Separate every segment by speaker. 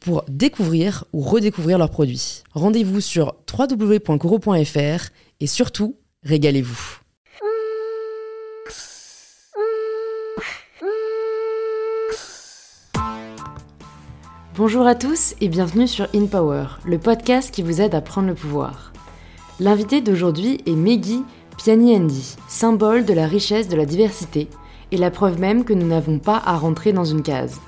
Speaker 1: Pour découvrir ou redécouvrir leurs produits. Rendez-vous sur www.coro.fr et surtout, régalez-vous. Bonjour à tous et bienvenue sur In Power, le podcast qui vous aide à prendre le pouvoir. L'invité d'aujourd'hui est Meggy Piani symbole de la richesse de la diversité et la preuve même que nous n'avons pas à rentrer dans une case.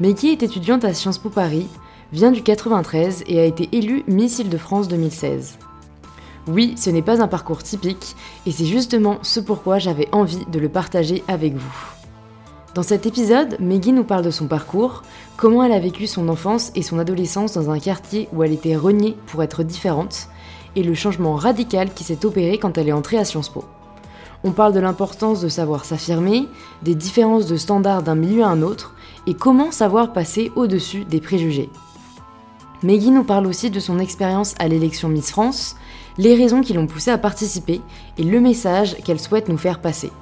Speaker 1: Meggy est étudiante à Sciences Po Paris, vient du 93 et a été élue Miss Île-de-France 2016. Oui, ce n'est pas un parcours typique, et c'est justement ce pourquoi j'avais envie de le partager avec vous. Dans cet épisode, Meggy nous parle de son parcours, comment elle a vécu son enfance et son adolescence dans un quartier où elle était reniée pour être différente, et le changement radical qui s'est opéré quand elle est entrée à Sciences Po. On parle de l'importance de savoir s'affirmer, des différences de standards d'un milieu à un autre, et comment savoir passer au-dessus des préjugés. Meggy nous parle aussi de son expérience à l'élection Miss France, les raisons qui l'ont poussée à participer et le message qu'elle souhaite nous faire passer.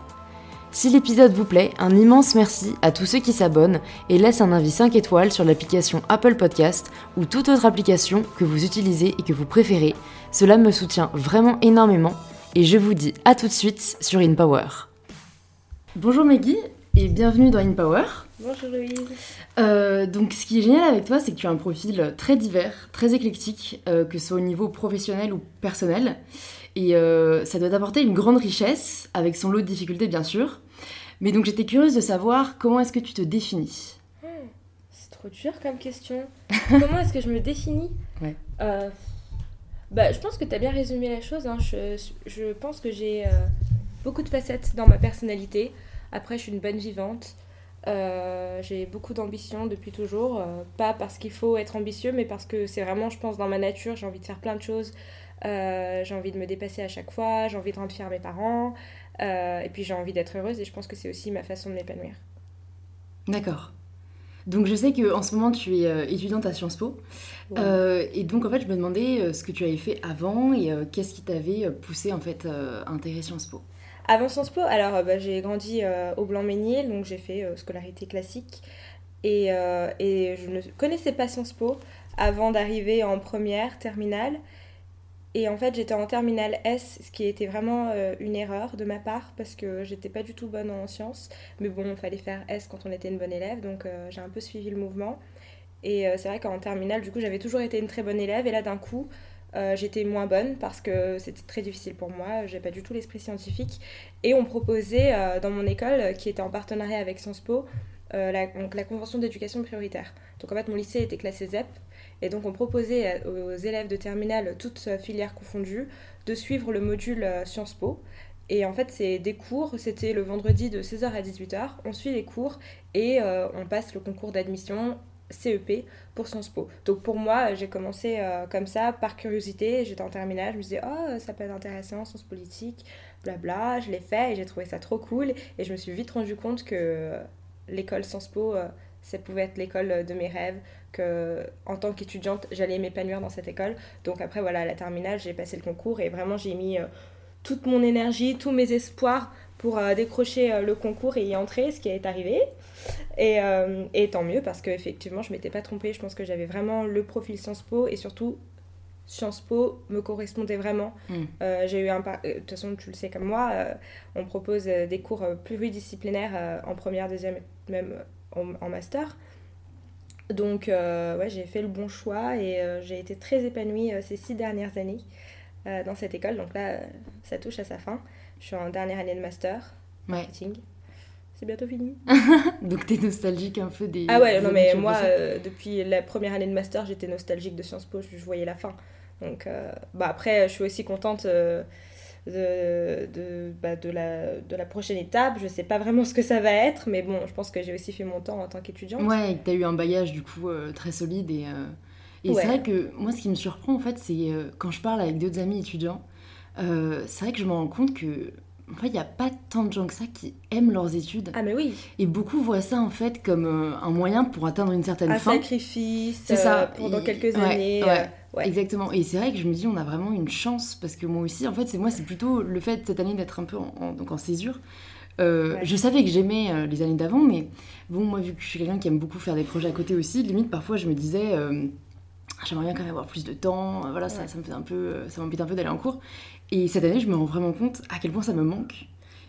Speaker 1: Si l'épisode vous plaît, un immense merci à tous ceux qui s'abonnent et laissent un avis 5 étoiles sur l'application Apple Podcast ou toute autre application que vous utilisez et que vous préférez. Cela me soutient vraiment énormément et je vous dis à tout de suite sur InPower. Bonjour Meggy et bienvenue dans InPower.
Speaker 2: Bonjour Louise.
Speaker 1: Euh, donc ce qui est génial avec toi, c'est que tu as un profil très divers, très éclectique, euh, que ce soit au niveau professionnel ou personnel. Et euh, ça doit t'apporter une grande richesse, avec son lot de difficultés bien sûr. Mais donc j'étais curieuse de savoir comment est-ce que tu te définis
Speaker 2: hmm, C'est trop dur comme question. comment est-ce que je me définis?
Speaker 1: Ouais.
Speaker 2: Bah, Je pense que tu as bien résumé la chose. Hein. Je, je, pense que j'ai beaucoup de facettes dans ma personnalité. Après, je suis une bonne vivante. Euh, j'ai beaucoup d'ambition depuis toujours, euh, pas parce qu'il faut être ambitieux, mais parce que c'est vraiment, je pense, dans ma nature, j'ai envie de faire plein de choses, euh, j'ai envie de me dépasser à chaque fois, j'ai envie de rendre fier mes parents, et puis j'ai envie d'être heureuse, et je pense que c'est aussi ma façon de m'épanouir.
Speaker 1: D'accord. Donc je sais qu'en ce moment tu es étudiante à Sciences Po, et donc en fait je me demandais ce que tu avais fait avant et qu'est-ce qui t'avait poussé en fait à intégrer Sciences Po?
Speaker 2: Avant Sciences Po, alors euh, bah, j'ai grandi euh, au Blanc-Ménil, donc j'ai fait euh, scolarité classique. Et, et, je ne connaissais pas Sciences Po avant d'arriver en première, terminale. Et en fait, j'étais en terminale S, ce qui était vraiment une erreur de ma part parce que j'étais pas du tout bonne en sciences. Mais bon, il fallait faire S quand on était une bonne élève, donc j'ai un peu suivi le mouvement. Et c'est vrai qu'en terminale, du coup, j'avais toujours été une très bonne élève. Et là, d'un coup, euh, j'étais moins bonne parce que c'était très difficile pour moi, j'ai pas du tout l'esprit scientifique. Et on proposait euh, dans mon école, euh, qui était en partenariat avec Sciences Po, la, donc la convention d'éducation prioritaire. Donc en fait, mon lycée était classé ZEP, et donc on proposait aux élèves de terminale, toutes filières confondues, de suivre le module Sciences Po. Et en fait, c'est des cours, c'était le vendredi de 16h à 18h, on suit les cours et on passe le concours d'admission CEP pour Sciences Po. Donc pour moi, j'ai commencé euh, comme ça, par curiosité. J'étais en terminale, je me disais, oh, ça peut être intéressant, sciences politiques, blabla. Je l'ai fait et j'ai trouvé ça trop cool. Et je me suis vite rendu compte que l'école Sciences Po, euh, ça pouvait être l'école de mes rêves, que en tant qu'étudiante, j'allais m'épanouir dans cette école. Donc après, voilà, à la terminale, j'ai passé le concours et vraiment, j'ai mis euh, toute mon énergie, tous mes espoirs pour décrocher le concours et y entrer, ce qui est arrivé. Et, euh, et tant mieux parce qu'effectivement, je m'étais pas trompée. Je pense que j'avais vraiment le profil Sciences Po et surtout Sciences Po me correspondait vraiment. Mm. Euh, j'ai eu un euh, de toute façon tu le sais comme moi, on propose des cours pluridisciplinaires en première, deuxième, même en, master. Donc, ouais, j'ai fait le bon choix et j'ai été très épanouie ces six dernières années dans cette école. Donc là, ça touche à sa fin. Je suis en dernière année de master marketing. C'est bientôt fini.
Speaker 1: Donc t'es nostalgique un peu des...
Speaker 2: Ah ouais, non mais moi, depuis la première année de master, j'étais nostalgique de Sciences Po, je, voyais la fin. Donc bah après, je suis aussi contente de, de, bah, de, la, de la prochaine étape. Je sais pas vraiment ce que ça va être, mais bon, je pense que j'ai aussi fait mon temps en tant qu'étudiante.
Speaker 1: Ouais, et que tu as eu un bagage du coup euh, très solide. Et, euh, et c'est vrai que moi, ce qui me surprend en fait, c'est euh, quand je parle avec d'autres amis étudiants, c'est vrai que je me rends compte que en fait, il n'y a pas tant de gens que ça qui aiment leurs études.
Speaker 2: Ah, mais oui.
Speaker 1: Et beaucoup voient ça, en fait, comme un moyen pour atteindre une certaine
Speaker 2: un
Speaker 1: fin.
Speaker 2: Un sacrifice c'est ça. pendant quelques années.
Speaker 1: Ouais. Exactement. Et c'est vrai que je me dis, on a vraiment une chance parce que moi aussi, en fait, c'est moi, c'est plutôt le fait cette année d'être un peu en, donc en césure. Euh, je savais que j'aimais euh, les années d'avant, mais bon, moi, vu que je suis quelqu'un qui aime beaucoup faire des projets à côté aussi, limite, parfois, je me disais, euh, j'aimerais bien quand même avoir plus de temps, voilà, ça, ça me fait un peu, ça m'embête un peu d'aller en cours. Et cette année, je me rends vraiment compte à quel point ça me manque.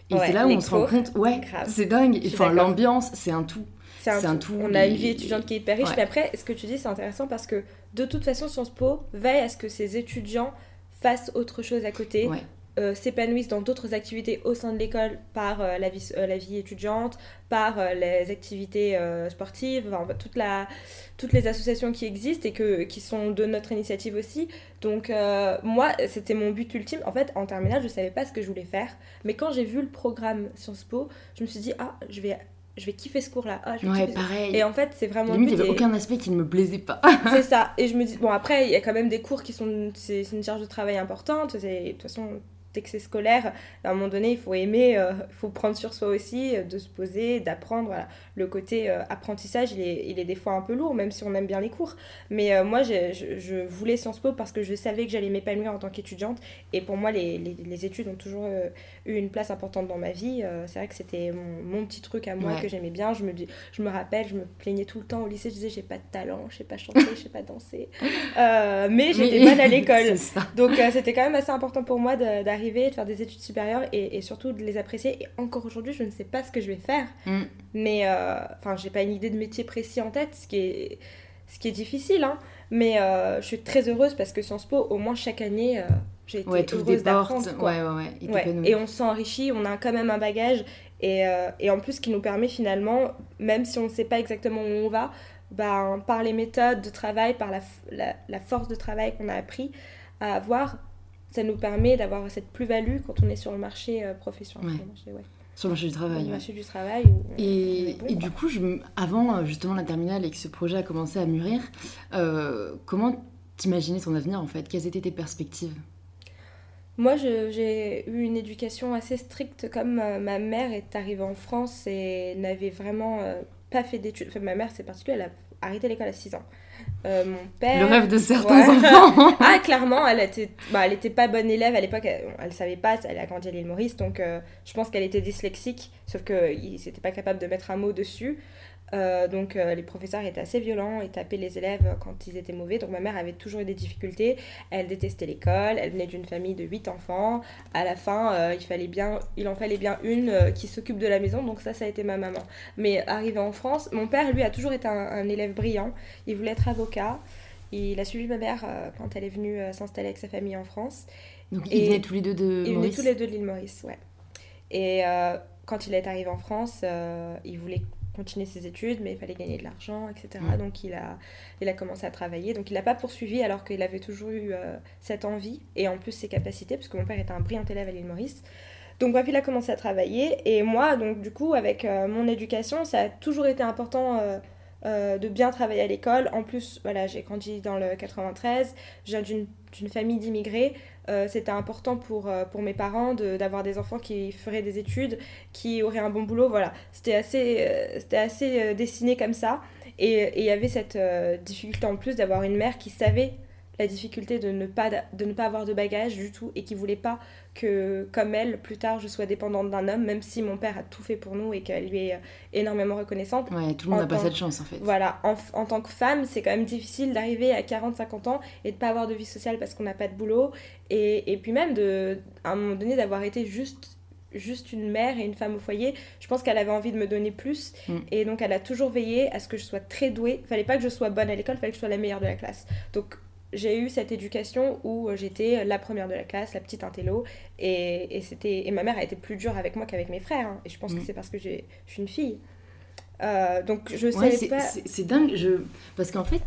Speaker 1: Et c'est là où on se rend compte, ouais, c'est dingue. Enfin, l'ambiance, c'est un tout.
Speaker 2: C'est un, tout. On a une vie étudiante qui est hyper riche. Mais après, ce que tu dis, c'est intéressant parce que de toute façon, Sciences Po veille à ce que ses étudiants fassent autre chose à côté. Euh, s'épanouissent dans d'autres activités au sein de l'école par euh, la, vie, euh, la vie étudiante, par les activités sportives, enfin, toute la, toutes les associations qui existent et que, qui sont de notre initiative aussi. Donc moi, c'était mon but ultime. En fait, en terminale, je ne savais pas ce que je voulais faire. Mais quand j'ai vu le programme Sciences Po, je me suis dit, ah, je vais je vais kiffer ce cours-là. Ah,
Speaker 1: ouais, pareil.
Speaker 2: Et en fait, c'est vraiment.
Speaker 1: Limite, il n'y avait aucun aspect qui ne me plaisait pas.
Speaker 2: c'est ça. Et je me dis, bon, après, il y a quand même des cours qui sont. C'est une charge de travail importante. De toute façon, c'est scolaire, à un moment donné, il faut aimer, euh, il faut prendre sur soi aussi, euh, de se poser, d'apprendre. Le côté euh, apprentissage, il est, des fois un peu lourd, même si on aime bien les cours. Mais moi, je, voulais Sciences Po parce que je savais que j'allais m'épanouir en tant qu'étudiante. Et pour moi, les, études ont toujours eu une place importante dans ma vie. c'est vrai que c'était mon, mon, petit truc à moi que j'aimais bien. Je me, je me rappelle, je me plaignais tout le temps au lycée, je disais, j'ai pas de talent, je sais pas chanter, je sais pas danser. mais j'étais bonne à l'école. Donc c'était quand même assez important pour moi d'arriver de faire des études supérieures et, surtout de les apprécier. Et encore aujourd'hui, je ne sais pas ce que je vais faire. Mm. Mais, euh, enfin, j'ai pas une idée de métier précis en tête, ce qui est, ce qui est difficile. Hein. Mais euh, je suis très heureuse parce que Sciences Po, au moins chaque année, euh, j'ai été heureuse d'apprendre.
Speaker 1: Ouais, ouais, ouais.
Speaker 2: Et on s'enrichit, on a quand même un bagage. Et, et, en plus, qui nous permet finalement, même si on ne sait pas exactement où on va, ben, par les méthodes de travail, par la, la, la force de travail qu'on a appris à avoir, ça nous permet d'avoir cette plus-value quand on est sur le marché euh, professionnel.
Speaker 1: Sur le marché du travail.
Speaker 2: le marché du travail.
Speaker 1: et, et du coup, je, avant euh, justement la terminale et que ce projet a commencé à mûrir, euh, comment t'imaginais ton avenir en fait? Quelles étaient tes perspectives?
Speaker 2: Moi, j'ai eu une éducation assez stricte, comme ma mère est arrivée en France et n'avait vraiment pas fait d'études. Enfin, ma mère, c'est particulier, elle a arrêté l'école à 6 ans. Euh, mon père.
Speaker 1: Le rêve de certains enfants.
Speaker 2: ah, clairement, elle était, bah, elle était pas bonne élève à l'époque. Elle, elle, savait pas, elle a grandi à l'île Maurice, donc euh, je pense qu'elle était dyslexique, sauf qu'il n'était pas capable de mettre un mot dessus. Euh, donc euh, les professeurs étaient assez violents et tapaient les élèves quand ils étaient mauvais. Donc ma mère avait toujours eu des difficultés. Elle détestait l'école. Elle venait d'une famille de 8 enfants. À la fin, euh, il, fallait bien, il en fallait bien une qui s'occupe de la maison. Donc ça, ça a été ma maman. Mais arrivé en France, mon père, lui, a toujours été un, élève brillant. Il voulait être avocat. Il a suivi ma mère quand elle est venue s'installer avec sa famille en France.
Speaker 1: Donc ils venaient tous les deux de
Speaker 2: Ils venaient tous les deux de l'île Maurice, ouais. Et quand il est arrivé en France, il voulait continuer ses études, mais il fallait gagner de l'argent, etc. Donc il a, il a commencé à travailler. Donc il n'a pas poursuivi alors qu'il avait toujours eu euh, cette envie et en plus ses capacités, parce que mon père était un brillant élève à l'île Maurice. Donc bref, il a commencé à travailler et moi, donc du coup, avec euh, mon éducation, ça a toujours été important euh, de bien travailler à l'école. En plus, voilà, j'ai grandi dans le 93, je viens d'une famille d'immigrés. Euh, c'était important pour, euh, pour mes parents d'avoir des enfants qui feraient des études, qui auraient un bon boulot. Voilà, c'était assez, euh, c'était assez dessiné comme ça. Et il y avait cette difficulté en plus d'avoir une mère qui savait la difficulté de ne pas, de ne pas avoir de bagage du tout et qui voulait pas que, comme elle, plus tard, je sois dépendante d'un homme, même si mon père a tout fait pour nous et qu'elle lui est euh, énormément reconnaissante.
Speaker 1: Ouais, tout le monde n'a pas cette chance en fait.
Speaker 2: Voilà, en, en tant que femme, c'est quand même difficile d'arriver à 40-50 ans et de pas avoir de vie sociale parce qu'on n'a pas de boulot. Et, et puis même, de, à un moment donné, d'avoir été juste juste une mère et une femme au foyer. Je pense qu'elle avait envie de me donner plus.
Speaker 1: Mm.
Speaker 2: Et donc, elle a toujours veillé à ce que je sois très douée. Fallait pas que je sois bonne à l'école, fallait que je sois la meilleure de la classe. Donc, j'ai eu cette éducation où euh, j'étais la première de la classe, la petite intello. Et, et, c'était, et ma mère a été plus dure avec moi qu'avec mes frères. hein. Et je pense
Speaker 1: Mm.
Speaker 2: que c'est parce que je suis une fille. Euh, donc, je
Speaker 1: Ouais, c'est
Speaker 2: pas.
Speaker 1: c'est- dingue, je... parce qu'en fait,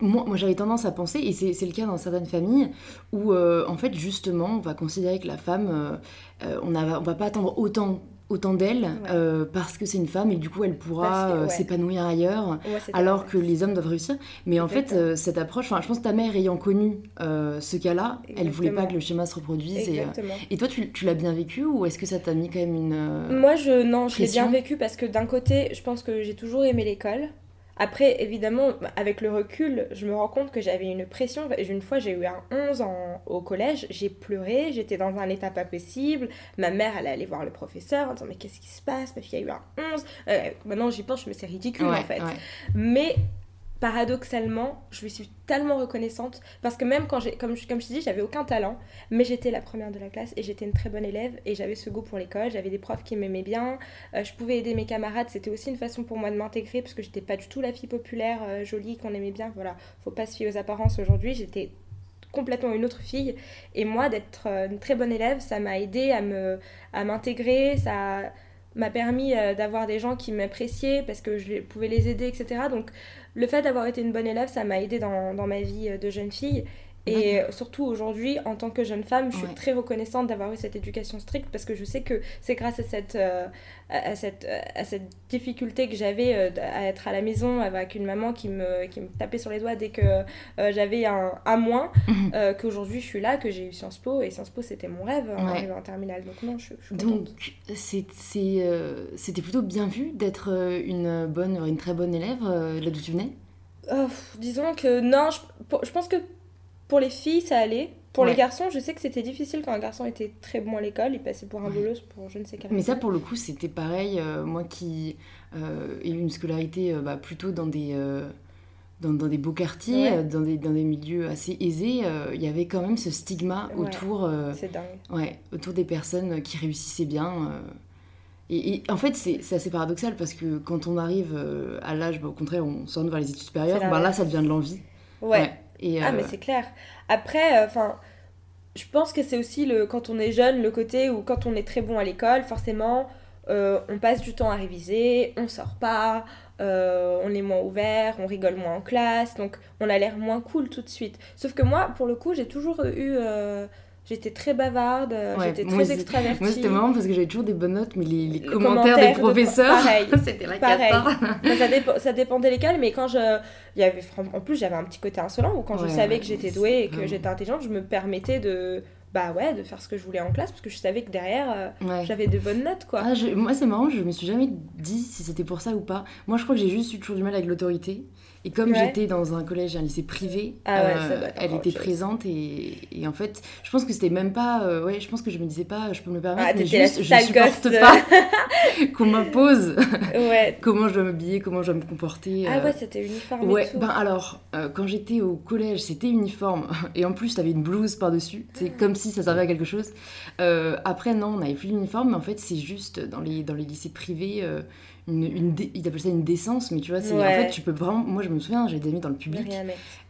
Speaker 1: moi, moi j'avais tendance à penser, et c'est le cas dans certaines familles, où euh, en fait, justement, on va considérer que la femme, euh, on, on va pas attendre autant, autant d'elle, euh, parce que c'est une femme, et du coup, elle pourra euh, s'épanouir ailleurs, alors que les hommes doivent réussir. Mais en fait, euh, cette approche, je pense que ta mère ayant connu ce cas-là, elle voulait pas que le schéma se reproduise. Et, et toi, tu, tu l'as bien vécu, ou est-ce que ça t'a mis quand même une...
Speaker 2: Moi, je, non, je l'ai bien vécu parce que d'un côté, je pense que j'ai toujours aimé l'école. Après, évidemment, avec le recul, je me rends compte que j'avais une pression. Une fois, j'ai eu un 11 en- au collège, j'ai pleuré, j'étais dans un état pas possible. Ma mère, elle allait voir le professeur en disant Mais qu'est-ce qui se passe? Ma fille a eu un 11. Euh, maintenant, j'y pense, je me c'est ridicule
Speaker 1: ouais,
Speaker 2: en fait.
Speaker 1: ouais.
Speaker 2: Mais paradoxalement, je lui suis tellement reconnaissante parce que même quand j'ai, comme je, te dis, j'avais aucun talent, mais j'étais la première de la classe et j'étais une très bonne élève et j'avais ce goût pour l'école, j'avais des profs qui m'aimaient bien, euh, je pouvais aider mes camarades, c'était aussi une façon pour moi de m'intégrer parce que j'étais pas du tout la fille populaire, euh, jolie, qu'on aimait bien, voilà, faut pas se fier aux apparences aujourd'hui, j'étais complètement une autre fille et moi d'être euh, une très bonne élève ça m'a aidé à me à m'intégrer ça m'a permis euh, d'avoir des gens qui m'appréciaient parce que je pouvais les aider etc donc le fait d'avoir été une bonne élève ça m'a aidé dans, dans ma vie euh, de jeune fille et surtout aujourd'hui en tant que jeune femme je suis
Speaker 1: Ouais.
Speaker 2: très reconnaissante d'avoir eu cette éducation stricte parce que je sais que c'est grâce à cette euh, à, cette euh, à cette difficulté que j'avais euh, à être à la maison avec une maman qui me qui me tapait sur les doigts dès que euh, j'avais un à moins euh, qu'aujourd'hui je suis là, que j'ai eu Sciences Po, et Sciences Po c'était mon rêve en
Speaker 1: Ouais.
Speaker 2: arrivant en terminale. Donc non, je, je suis
Speaker 1: Donc,
Speaker 2: contente.
Speaker 1: euh, c'était plutôt bien vu d'être une bonne, une très bonne élève là d'où tu venais?
Speaker 2: Disons que non, je, je pense que pour les filles ça allait. Pour les garçons, je sais que c'était difficile quand un garçon était très bon à l'école, il passait pour un bolos pour je ne sais quelle
Speaker 1: Mais ça, pour le coup, c'était pareil. euh, moi qui euh, ai eu une scolarité euh, bah, plutôt dans des, dans, dans des beaux quartiers,
Speaker 2: Ouais.
Speaker 1: dans, des, dans des milieux assez aisés, il y avait quand même ce stigma
Speaker 2: Ouais.
Speaker 1: autour,
Speaker 2: dingue.
Speaker 1: ouais, autour des personnes qui réussissaient bien. Et, et en fait, c'est assez paradoxal parce que quand on arrive à l'âge, bah, au contraire, on s'oriente vers les études supérieures, bah, là, ça devient de l'envie.
Speaker 2: Ouais.
Speaker 1: Et,
Speaker 2: Ah,
Speaker 1: euh,
Speaker 2: mais c'est clair. Après, enfin, je pense que c'est aussi le, quand on est jeune, le côté où quand on est très bon à l'école, forcément, euh, on passe du temps à réviser, on sort pas, euh, on est moins ouvert, on rigole moins en classe, donc on a l'air moins cool tout de suite. Sauf que moi, pour le coup, j'ai toujours eu. euh, J'étais très bavarde, euh,
Speaker 1: Ouais,
Speaker 2: j'étais très extravertie.
Speaker 1: Moi, c'était marrant parce que j'avais toujours des bonnes notes, mais les, les commentaires, des
Speaker 2: de-
Speaker 1: professeurs,
Speaker 2: pareil.
Speaker 1: c'était la
Speaker 2: Pareil. ça, ça dépendait lesquels, mais quand je. Il y avait, en plus, j'avais un petit côté insolent où quand je savais que j'étais douée et que j'étais intelligente, je me permettais de. Bah ouais, de faire ce que je voulais en classe parce que je savais que derrière, euh, j'avais de bonnes notes quoi.
Speaker 1: Ah, je- moi, c'est marrant, je me suis jamais dit si c'était pour ça ou pas. Moi, je crois que j'ai juste eu toujours du mal avec l'autorité. Et comme
Speaker 2: Ouais.
Speaker 1: j'étais dans un collège et un lycée privé,
Speaker 2: Ah ouais,
Speaker 1: euh, elle était
Speaker 2: chose.
Speaker 1: présente et, et en fait, je pense que c'était même pas. euh, ouais, je pense que je me disais pas, je peux me le permettre,
Speaker 2: Ah,
Speaker 1: mais juste, je supporte
Speaker 2: gosse.
Speaker 1: pas qu'on m'impose
Speaker 2: ouais.
Speaker 1: comment je dois m'habiller, comment je dois me comporter.
Speaker 2: Ah
Speaker 1: euh,
Speaker 2: ouais, c'était uniforme
Speaker 1: Ouais,
Speaker 2: et tout.
Speaker 1: ben alors, euh, quand j'étais au collège, c'était uniforme. Et en plus, t'avais une blouse par-dessus. C'est
Speaker 2: Ah.
Speaker 1: comme si ça servait à quelque chose. Euh, après, non, on n'avait plus l'uniforme. Mais en fait, c'est juste dans les, dans les lycées privés, euh, une, une dé- ils appellent ça une décence. Mais tu vois, c'est en fait, tu peux vraiment... Moi, je me souviens, j'avais des amis dans le public.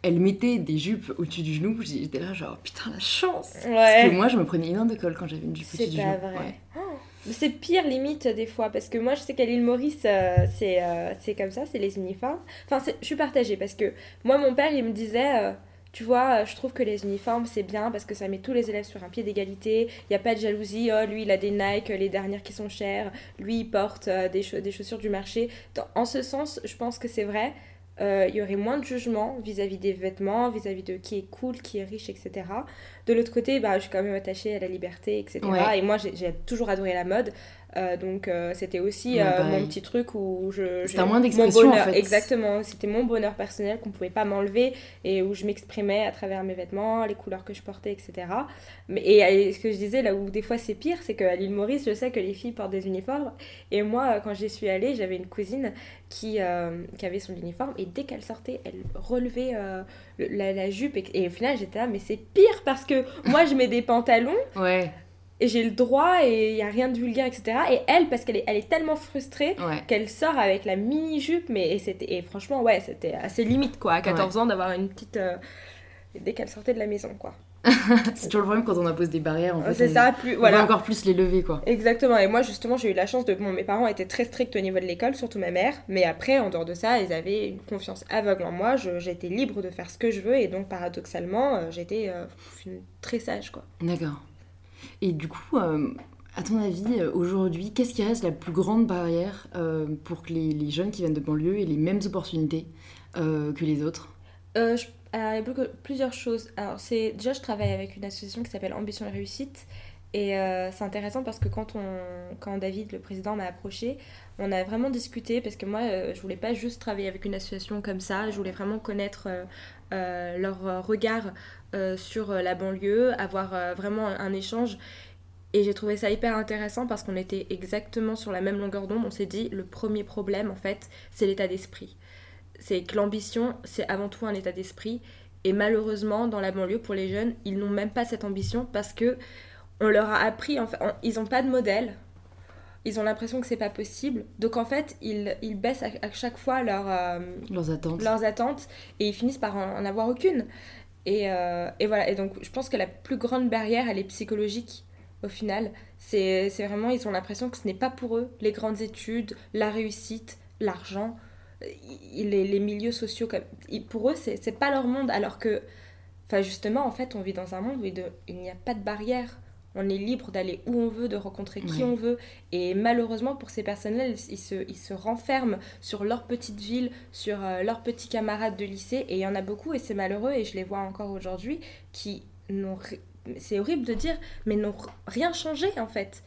Speaker 1: Elles mettaient des jupes au-dessus du genou. J'étais là, genre, putain, la chance Parce
Speaker 2: Ouais.
Speaker 1: que moi, je me prenais une de colle quand j'avais une jupe
Speaker 2: C'est
Speaker 1: au-dessus du
Speaker 2: pas
Speaker 1: genou.
Speaker 2: vrai.
Speaker 1: Ouais.
Speaker 2: Oh, mais C'est pire limite des fois parce que moi je sais qu'à l'île Maurice euh, c'est euh, c'est comme ça, c'est les uniformes. Enfin c'est- je suis partagée parce que moi mon père il me disait euh, tu vois euh, je trouve que les uniformes c'est bien parce que ça met tous les élèves sur un pied d'égalité, il n'y a pas de jalousie, oh lui il a des Nike, les dernières qui sont chères, lui il porte euh, des, cha- des chaussures du marché. En ce sens je pense que c'est vrai. Euh, il y aurait moins de jugement vis-à-vis des vêtements, vis-à-vis de qui est cool, qui est riche, etc. De l'autre côté, bah, je suis quand même attachée à la liberté, etc.
Speaker 1: Ouais.
Speaker 2: Et moi, j'ai toujours adoré la mode. Euh, donc, euh, c'était aussi euh, mon petit truc où je.
Speaker 1: C'était un moyen d'expression, en
Speaker 2: bonheur-
Speaker 1: fait.
Speaker 2: Exactement. C'était mon bonheur personnel qu'on pouvait pas m'enlever et où je m'exprimais à travers mes vêtements, les couleurs que je portais, etc. Mais, et, et ce que je disais, là où des fois c'est pire, c'est qu'à l'île Maurice, je sais que les filles portent des uniformes. Et moi, quand j'y suis allée, j'avais une cousine qui, euh, qui avait son uniforme et dès qu'elle sortait, elle relevait le- la, la jupe. Et, et au final, j'étais là, mais c'est pire parce que moi, je mets des pantalons
Speaker 1: Ouais.
Speaker 2: et j'ai le droit et il y a rien de vulgaire etc et elle parce qu'elle est, elle est tellement frustrée qu'elle sort avec la mini jupe mais et c'était et franchement ouais c'était assez limite quoi à 14 ans d'avoir une petite euh, dès qu'elle sortait de la maison quoi
Speaker 1: c'est toujours le problème quand on impose des barrières. En
Speaker 2: c'est ça, plus, voilà.
Speaker 1: encore plus les lever, quoi.
Speaker 2: Exactement. Et moi, justement, j'ai eu la chance de. Bon, mes parents étaient très stricts au niveau de l'école, surtout ma mère. Mais après, en dehors de ça, ils avaient une confiance aveugle en moi. J'étais libre de faire ce que je veux. Et donc, paradoxalement, euh, j'étais euh, très sage, quoi.
Speaker 1: D'accord. Et du coup, euh, à ton avis, aujourd'hui, qu'est-ce qui reste la plus grande barrière pour que les, les, jeunes qui viennent de banlieue aient les mêmes opportunités que les autres?
Speaker 2: Je il y a plusieurs choses. Alors, c'est déjà, je travaille avec une association qui s'appelle Ambition et Réussite. Et euh, c'est intéressant parce que quand, on, quand David, le président, m'a approché, on a vraiment discuté parce que moi, euh, je voulais pas juste travailler avec une association comme ça, je voulais vraiment connaître euh, leur regard sur la banlieue, avoir vraiment un échange. Et j'ai trouvé ça hyper intéressant parce qu'on était exactement sur la même longueur d'onde. On s'est dit, le premier problème, en fait, c'est l'état d'esprit c'est que l'ambition, c'est avant tout un état d'esprit. Et malheureusement, dans la banlieue, pour les jeunes, ils n'ont même pas cette ambition parce que on leur a appris, en fait, ils n'ont pas de modèle. Ils ont l'impression que c'est pas possible. Donc en fait, ils, ils baissent à, chaque fois leur, euh,
Speaker 1: leurs, attentes.
Speaker 2: leurs attentes et ils finissent par en, avoir aucune. Et, euh, et, voilà. Et donc je pense que la plus grande barrière, elle est psychologique au final. C'est vraiment, ils ont l'impression que ce n'est pas pour eux les grandes études, la réussite, l'argent les, les, milieux sociaux, comme, pour eux, c'est pas leur monde, alors que, enfin justement, en fait, on vit dans un monde où il n'y a pas de barrière. On est libre d'aller où on veut, de rencontrer qui on veut. Et malheureusement, pour ces personnes-là, ils se, ils se renferment sur leur petite ville, sur euh, leurs petits camarades de lycée. Et il y en a beaucoup, et c'est malheureux, et je les vois encore aujourd'hui, qui n'ont... C'est horrible de dire, mais n'ont rien changé, en fait.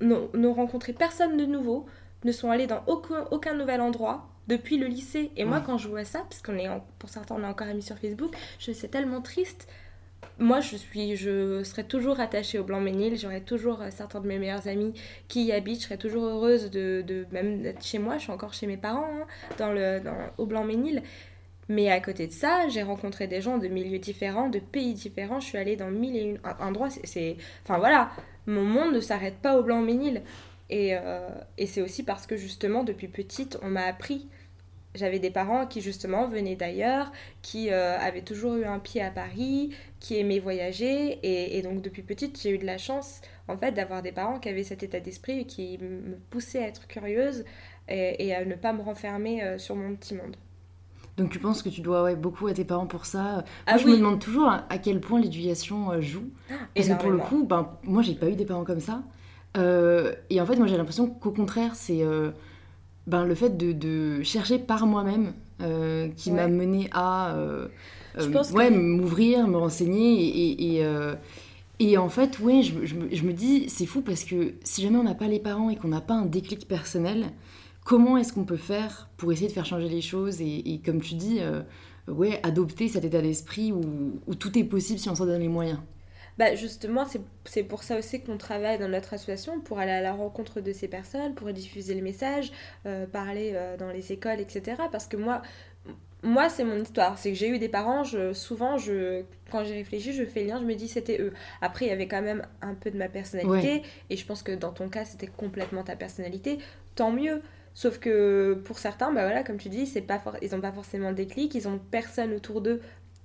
Speaker 2: N'ont rencontré personne de nouveau, ne sont allés dans aucun, aucun nouvel endroit, depuis le lycée. Et moi, quand je vois ça, parce qu'on est, pour certains, on est encore amis sur Facebook, je c'est tellement triste. Moi, je suis, je serais toujours attachée au Blanc-Ménil. J'aurais toujours euh, certains de mes meilleurs amis qui y habitent. Je serais toujours heureuse de, de même d'être chez moi. Je suis encore chez mes parents, hein, dans le, dans, au Blanc-Ménil. Mais à côté de ça, j'ai rencontré des gens de milieux différents, de pays différents. Je suis allée dans mille et une endroits. C'est, enfin voilà, mon monde ne s'arrête pas au Blanc-Ménil. Et, euh, et c'est aussi parce que justement, depuis petite, on m'a appris j'avais des parents qui justement venaient d'ailleurs, qui euh, avaient toujours eu un pied à Paris, qui aimaient voyager. Et, donc depuis petite, j'ai eu de la chance en fait d'avoir des parents qui avaient cet état d'esprit et qui me poussaient à être curieuse et, à ne pas me renfermer euh, sur mon petit monde.
Speaker 1: Donc tu penses que tu dois ouais, beaucoup à tes parents pour ça? Ah Moi, je me demande toujours à, quel point l'éducation euh, joue. Ah, Parce que pour le coup, ben, moi, j'ai pas eu des parents comme ça. et en fait, moi, j'ai l'impression qu'au contraire, c'est ben, le fait de, de chercher par moi-même euh, qui m'a mené à euh, euh, ouais, m'ouvrir, me renseigner et, et, et, en fait, ouais, je, je, je me dis, c'est fou parce que si jamais on n'a pas les parents et qu'on n'a pas un déclic personnel, comment est-ce qu'on peut faire pour essayer de faire changer les choses et, comme tu dis, ouais, adopter cet état d'esprit où, où tout est possible si on s'en donne les moyens?
Speaker 2: Bah justement, c'est pour ça aussi qu'on travaille dans notre association, pour aller à la rencontre de ces personnes, pour diffuser les messages, euh, parler euh, dans les écoles, etc. Parce que moi, moi c'est mon histoire. C'est que j'ai eu des parents, je, souvent, je, quand j'ai réfléchi, je fais le lien, je me dis c'était eux. Après, il y avait quand même un peu de ma personnalité, et je pense que dans ton cas, c'était complètement ta personnalité. Tant mieux. Sauf que pour certains, bah voilà, comme tu dis, c'est pas ils n'ont pas forcément de déclic, ils ont personne autour d'eux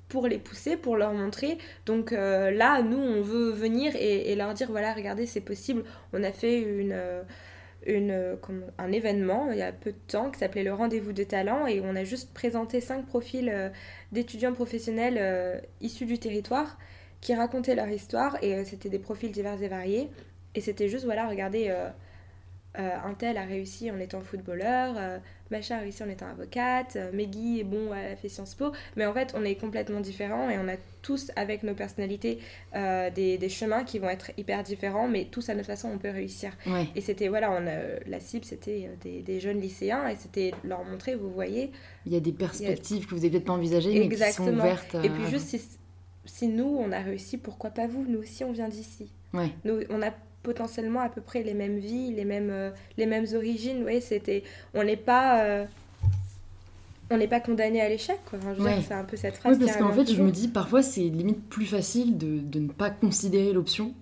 Speaker 2: pour les pousser, pour leur montrer. Donc euh, là, nous, on veut venir et, leur dire, voilà, regardez, c'est possible. On a fait une, euh, euh, un événement il y a peu de temps qui s'appelait le rendez-vous des talents et on a juste présenté cinq profils d'étudiants professionnels issus du territoire qui racontaient leur histoire et c'était des profils divers et variés. Et c'était juste, voilà, regardez un tel a réussi en étant footballeur, Macha a réussi en étant avocate, euh, Meggy est bon, elle a fait Sciences Po. Mais en fait, on est complètement différents et on a tous, avec nos personnalités, des, chemins qui vont être hyper différents, mais tous à notre façon, on peut réussir. Et c'était, voilà, on la cible, c'était des, jeunes lycéens et c'était leur montrer, vous voyez.
Speaker 1: Il y a des perspectives que vous n'avez peut-être pas envisagées, mais qui sont ouvertes.
Speaker 2: Et puis juste, si, si, nous, on a réussi, pourquoi pas vous? Nous aussi, on vient d'ici.
Speaker 1: Ouais.
Speaker 2: Nous, on a potentiellement à peu près les mêmes vies, les mêmes, euh, les mêmes origines. Ouais, c'était, on n'est pas, euh, on n'est pas condamné à l'échec. Quoi. C'est un peu cette phrase.
Speaker 1: Oui, parce qu'en fait, je me dis parfois c'est limite plus facile de, de ne pas considérer l'option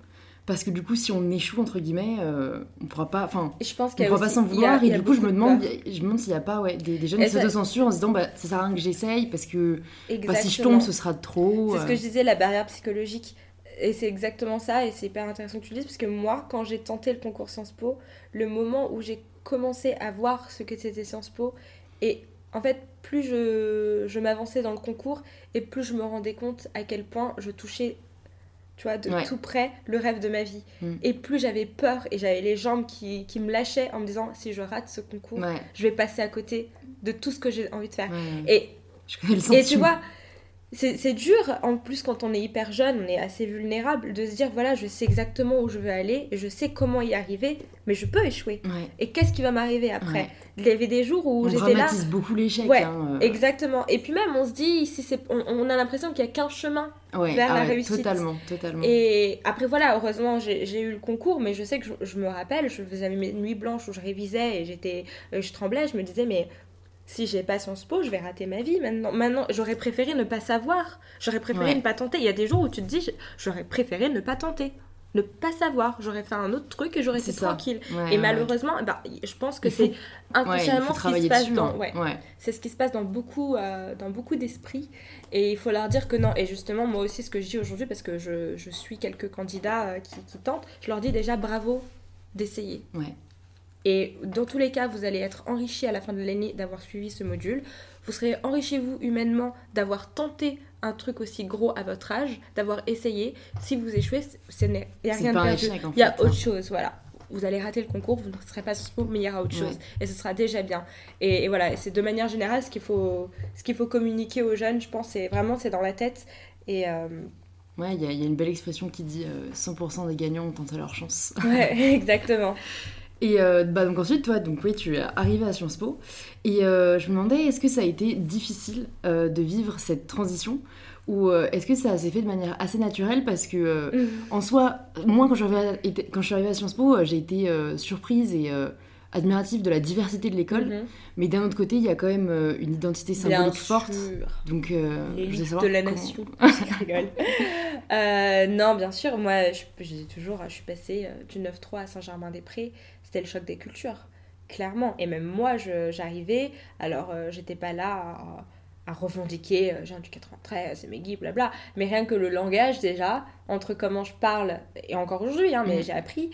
Speaker 1: parce que du coup, si on échoue, entre guillemets, euh, on pourra pas. Enfin,
Speaker 2: je pense
Speaker 1: on pourra pas s'en vouloir. et du coup, je me demande, je me demande s'il n'y a pas ouais, des, des jeunes qui s'autocensurent en se disant, bah, ça sert à rien que j'essaye parce que bah, si je tombe, ce sera trop.
Speaker 2: C'est ce que je disais, la barrière psychologique. Et c'est exactement ça, et c'est hyper intéressant que tu le dises, parce que moi, quand j'ai tenté le concours Sciences Po, le moment où j'ai commencé à voir ce que c'était Sciences Po, et en fait, plus je, je m'avançais dans le concours, et plus je me rendais compte à quel point je touchais tu vois, de tout près, le rêve de ma vie. Mm. Et plus j'avais peur et j'avais les jambes qui, qui, me lâchaient en me disant si je rate ce concours, je vais passer à côté de tout ce que j'ai envie de faire. Et, et tu vois, c'est dur, en plus quand on est hyper jeune, on est assez vulnérable, de se dire voilà, je sais exactement où je veux aller, et je sais comment y arriver, mais je peux échouer. Et qu'est-ce qui va m'arriver après Il y avait des jours où j'étais là.
Speaker 1: On beaucoup l'échec.
Speaker 2: Ouais, hein, euh. exactement. Et puis même, on se dit, si on, on, a l'impression qu'il n'y a qu'un chemin vers
Speaker 1: ah
Speaker 2: la réussite.
Speaker 1: Totalement, totalement.
Speaker 2: Et après voilà, heureusement, j'ai eu le concours, mais je sais que je, me rappelle, je faisais mes nuits blanches où je révisais et j'étais, euh, je tremblais, je me disais mais si j'ai pas Sciences Po, je vais rater ma vie maintenant. Maintenant, j'aurais préféré ne pas savoir. J'aurais préféré ne pas tenter. Il y a des jours où tu te dis, j'aurais préféré ne pas tenter. Ne pas savoir. J'aurais fait un autre truc et j'aurais été tranquille. et malheureusement, bah, je pense que c'est inconsciemment ce qui se passe dans. C'est ce qui se passe dans beaucoup, euh, dans beaucoup d'esprits. Et il faut leur dire que non. Et justement, moi aussi, ce que je dis aujourd'hui, parce que je, je, suis quelques candidats euh, qui, qui tentent, je leur dis déjà bravo d'essayer.
Speaker 1: Ouais.
Speaker 2: Et dans tous les cas, vous allez être enrichi à la fin de l'année d'avoir suivi ce module. Vous serez enrichi, vous, humainement, d'avoir tenté un truc aussi gros à votre âge, d'avoir essayé. Si vous échouez, il n'y a rien de perdu. Il y a autre hein. chose, voilà. Vous allez rater le concours, vous ne serez pas sur ce mais il y aura autre chose. Et ce sera déjà bien. Et, voilà, c'est de manière générale ce qu'il faut, ce qu'il faut communiquer aux jeunes, je pense, c'est vraiment c'est dans la tête. Et. Euh,
Speaker 1: ouais, il y, y, a une belle expression qui dit 100% euh, des gagnants ont tenté leur chance.
Speaker 2: Ouais, exactement.
Speaker 1: Et euh, bah, donc ensuite, toi, donc, oui, tu es arrivé à Sciences Po. Et euh, je me demandais, est-ce que ça a été difficile euh, de vivre cette transition? Ou est-ce que ça s'est fait de manière assez naturelle? Parce que, mm. en soi, moi, quand je suis arrivée à, quand je suis arrivée à Sciences Po, j'ai été surprise et admirative de la diversité de l'école. Mm-hmm. Mais d'un autre côté, il y a quand même une identité symbolique forte. Donc,
Speaker 2: je de la nation. non, bien sûr, moi, j'ai toujours, je suis passée du 9-3 à Saint-Germain-des-Prés c'était le choc des cultures, clairement. Et même moi, j'arrivais, alors euh, j'étais pas là à, revendiquer, euh, j'ai un du 93, c'est Meggy, blabla, mais rien que le langage déjà, entre comment je parle, et encore aujourd'hui, hein, mais mm. j'ai appris,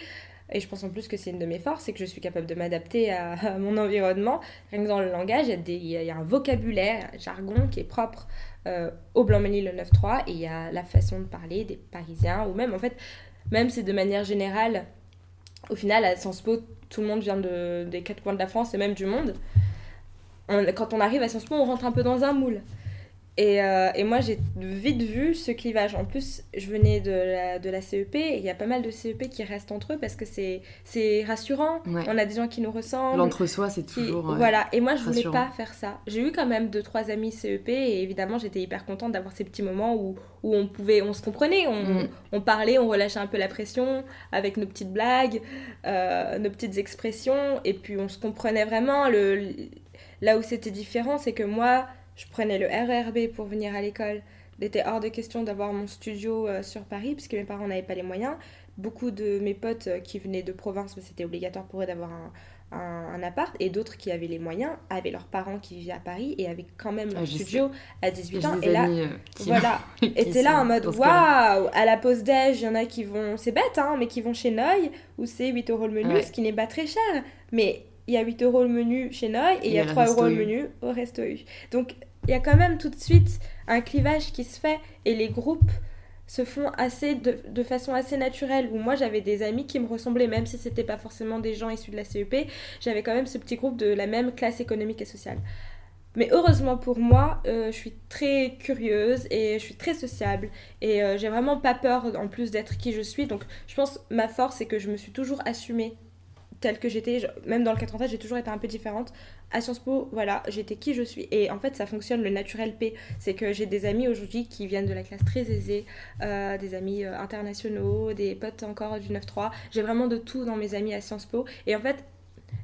Speaker 2: et je pense en plus que c'est une de mes forces, c'est que je suis capable de m'adapter à, mon environnement. Rien que dans le langage, il y, a un vocabulaire, un jargon qui est propre euh, au Blanc-Ménil le 9-3, et il y a la façon de parler des Parisiens, ou même en fait, même c'est de manière générale au final, à Sciences Po, tout le monde vient de, des quatre coins de la France et même du monde. quand on arrive à Sciences Po, on rentre un peu dans un moule. Et, euh, et, moi, j'ai vite vu ce clivage. En plus, je venais de la, de la CEP et il y a pas mal de CEP qui restent entre eux parce que c'est rassurant. On a des gens qui nous ressemblent.
Speaker 1: L'entre-soi, c'est toujours.
Speaker 2: Voilà. Et moi, je voulais pas faire ça. J'ai eu quand même deux, trois amis CEP et évidemment, j'étais hyper contente d'avoir ces petits moments où, où on pouvait, on se comprenait, on, mm. on, parlait, on relâchait un peu la pression avec nos petites blagues, euh, nos petites expressions et puis on se comprenait vraiment. Le, là où c'était différent, c'est que moi, je prenais le RRB pour venir à l'école. Il était hors de question d'avoir mon studio euh, sur Paris puisque mes parents n'avaient pas les moyens. Beaucoup de mes potes euh, qui venaient de province, c'était obligatoire pour eux d'avoir un, un, appart, et d'autres qui avaient les moyens avaient leurs parents qui vivaient à Paris et avaient quand même leur ah, studio à 18 ans. Et là, euh, voilà, étaient là en mode waouh, à la pause déj, il y en a qui vont, c'est bête, hein, mais qui vont chez Noy où c'est 8 euros le menu, ce qui n'est pas très cher. Mais il y a 8 euros le menu chez Noy et il y a 3 euros le menu au Resto U. Donc il y a quand même tout de suite un clivage qui se fait et les groupes se font assez de, façon assez naturelle. Où moi j'avais des amis qui me ressemblaient même si c'était pas forcément des gens issus de la CEP j'avais quand même ce petit groupe de la même classe économique et sociale. Mais heureusement pour moi euh, je suis très curieuse et je suis très sociable. Et euh, j'ai vraiment pas peur en plus d'être qui je suis. Donc je pense ma force c'est que je me suis toujours assumée telle que j'étais, même dans le 93, j'ai toujours été un peu différente. À Sciences Po, voilà, j'étais qui je suis. Et en fait, ça fonctionne le naturel P. C'est que j'ai des amis aujourd'hui qui viennent de la classe très aisée, euh, des amis euh, internationaux, des potes encore du 9-3. J'ai vraiment de tout dans mes amis à Sciences Po. Et en fait,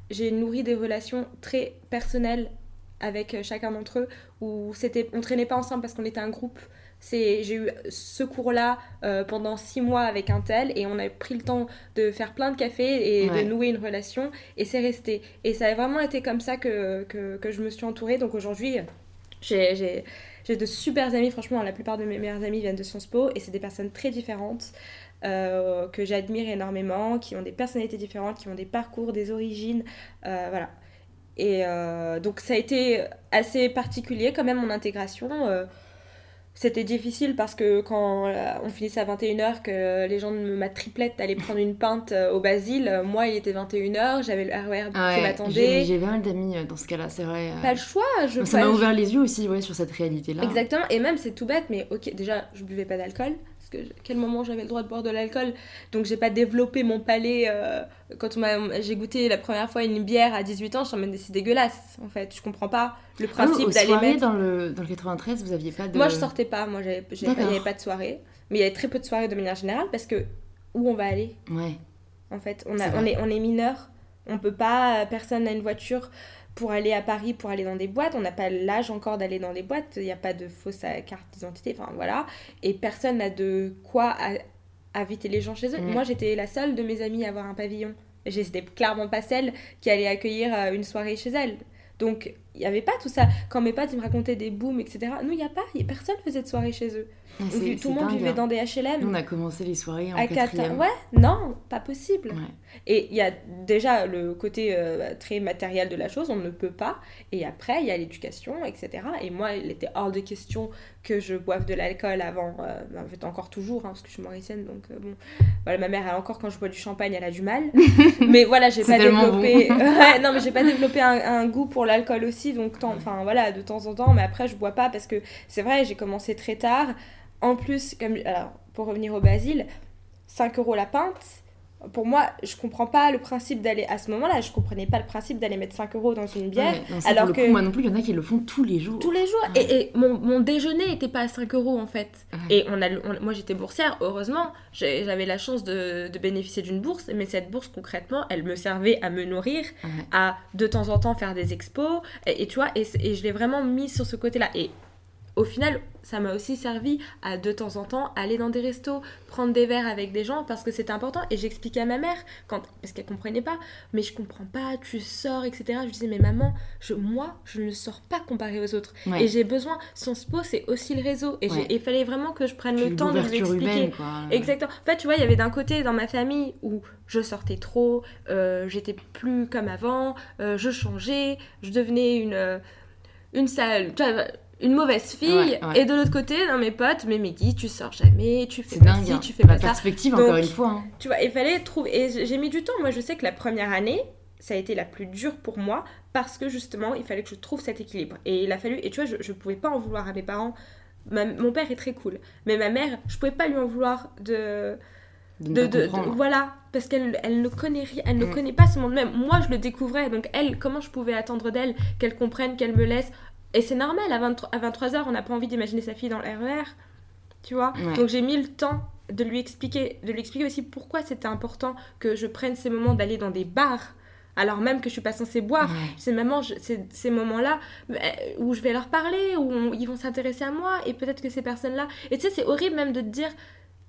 Speaker 2: j'ai nourri des relations très personnelles avec euh, chacun d'entre eux où c'était on traînait pas ensemble parce qu'on était un groupe j'ai eu ce cours-là euh, pendant six mois avec un tel et on a pris le temps de faire plein de cafés et de nouer une relation et c'est resté. Et ça a vraiment été comme ça que, que, que je me suis entourée. Donc aujourd'hui, j'ai de super amis. Franchement, la plupart de mes meilleurs amis viennent de Sciences Po et c'est des personnes très différentes. Euh, que j'admire énormément, qui ont des personnalités différentes, qui ont des parcours, des origines, euh, voilà. Et donc ça a été assez particulier quand même mon intégration c'était difficile parce que quand euh, on finissait à 21h, que les gens de ma triplette allaient prendre une pinte euh, au Basile, euh, moi il était 21h, j'avais le RER qui m'attendait.
Speaker 1: J'ai pas mal d'amis dans ce cas-là, c'est vrai.
Speaker 2: Pas le choix, je
Speaker 1: Ça m'a ouvert les yeux aussi ouais, sur cette réalité-là.
Speaker 2: Exactement, et même c'est tout bête, mais ok, déjà je buvais pas d'alcool, que quel moment j'avais le droit de boire de l'alcool. Donc j'ai pas développé mon palais euh, quand j'ai goûté la première fois une bière à 18 ans je me c'est dégueulasse en fait. Je comprends pas le ah principe d'aller mettre
Speaker 1: dans le dans le 93 vous aviez pas de
Speaker 2: moi je sortais pas. Moi j'avais il n'y avait pas de soirée. Mais il y avait très peu de soirées de manière générale parce que où on va aller?
Speaker 1: Ouais.
Speaker 2: En fait on a, on est on est mineur. On peut pas personne n'a une voiture pour aller à Paris, pour aller dans des boîtes. On n'a pas l'âge encore d'aller dans des boîtes. Il n'y a pas de fausse carte d'identité. Enfin, voilà. Et personne n'a de quoi inviter les gens chez eux. Mm. Moi, j'étais la seule de mes amies à avoir un pavillon. J'étais clairement pas celle qui allait accueillir euh, une soirée chez elle. Donc, il n'y avait pas tout ça. Quand mes potes me racontaient des booms, etc., nous, il n'y a pas. Y a personne faisait de soirée chez eux. Tout le monde vivait hein. dans des HLM.
Speaker 1: on a commencé les soirées en à quatrième.
Speaker 2: Ouais, non, pas possible. Et il y a déjà le côté euh, très matériel de la chose, on ne peut pas. Et après, il y a l'éducation, etc. Et moi, il était hors de question que je boive de l'alcool avant. Euh, en fait, encore toujours, hein, parce que je suis mauricienne, donc euh, bon. Voilà, ma mère, elle, encore quand je bois du champagne, elle a du mal. mais voilà, j'ai pas développé. non, mais j'ai pas développé un, un goût pour l'alcool aussi donc enfin voilà, de temps en temps, mais après je bois pas parce que c'est vrai, j'ai commencé très tard. En plus, comme, alors, pour revenir au Basile, 5 euros la pinte, pour moi, je comprends pas le principe d'aller à ce moment-là, je comprenais pas le principe d'aller mettre 5 euros dans une bière. alors que
Speaker 1: moi non plus, il y en a qui le font tous les jours.
Speaker 2: Tous les jours. Et, mon, mon, déjeuner était pas à 5 euros en fait. Et on a, moi j'étais boursière, heureusement, j'avais la chance de, de bénéficier d'une bourse, mais cette bourse concrètement, elle me servait à me nourrir, à de temps en temps faire des expos, et, et tu vois, et, et je l'ai vraiment mis sur ce côté-là. Et au final, ça m'a aussi servi à de temps en temps aller dans des restos, prendre des verres avec des gens parce que c'était important. Et j'expliquais à ma mère, quand, parce qu'elle comprenait pas, mais je comprends pas, tu sors, etc. Je disais, mais maman, je, moi, je ne sors pas comparé aux autres. Et j'ai besoin, son spo, c'est aussi le réseau. Et il fallait vraiment que je prenne le temps de lui expliquer. Exactement. En fait, tu vois, il y avait d'un côté dans ma famille où je sortais trop, euh, j'étais plus comme avant, euh, je changeais, je devenais une. Euh, une salle, une mauvaise fille et de l'autre côté dans mes potes mais Meggy tu sors jamais tu fais pas dingue, ci, hein. tu fais pas
Speaker 1: perspective encore une fois hein.
Speaker 2: tu vois il fallait trouver et j'ai mis du temps. Moi je sais que la première année ça a été la plus dure pour moi parce que justement il fallait que je trouve cet équilibre. Et il a fallu et tu vois je, je pouvais pas en vouloir à mes parents. Mon père est très cool mais ma mère je pouvais pas lui en vouloir de de, voilà parce qu'elle elle ne connaît rien elle ne mm. connaît pas ce monde même. Moi je le découvrais donc elle comment je pouvais attendre d'elle qu'elle comprenne qu'elle me laisse et c'est normal, à, 23, à 23h, on n'a pas envie d'imaginer sa fille dans le RER. Tu vois Donc j'ai mis le temps de lui expliquer, de lui expliquer aussi pourquoi c'était important que je prenne ces moments d'aller dans des bars alors même que je suis pas censée boire. C'est maman, c'est ces moments-là euh, où je vais leur parler, où ils vont s'intéresser à moi, et peut-être que ces personnes-là. Et tu sais, c'est horrible même de te dire,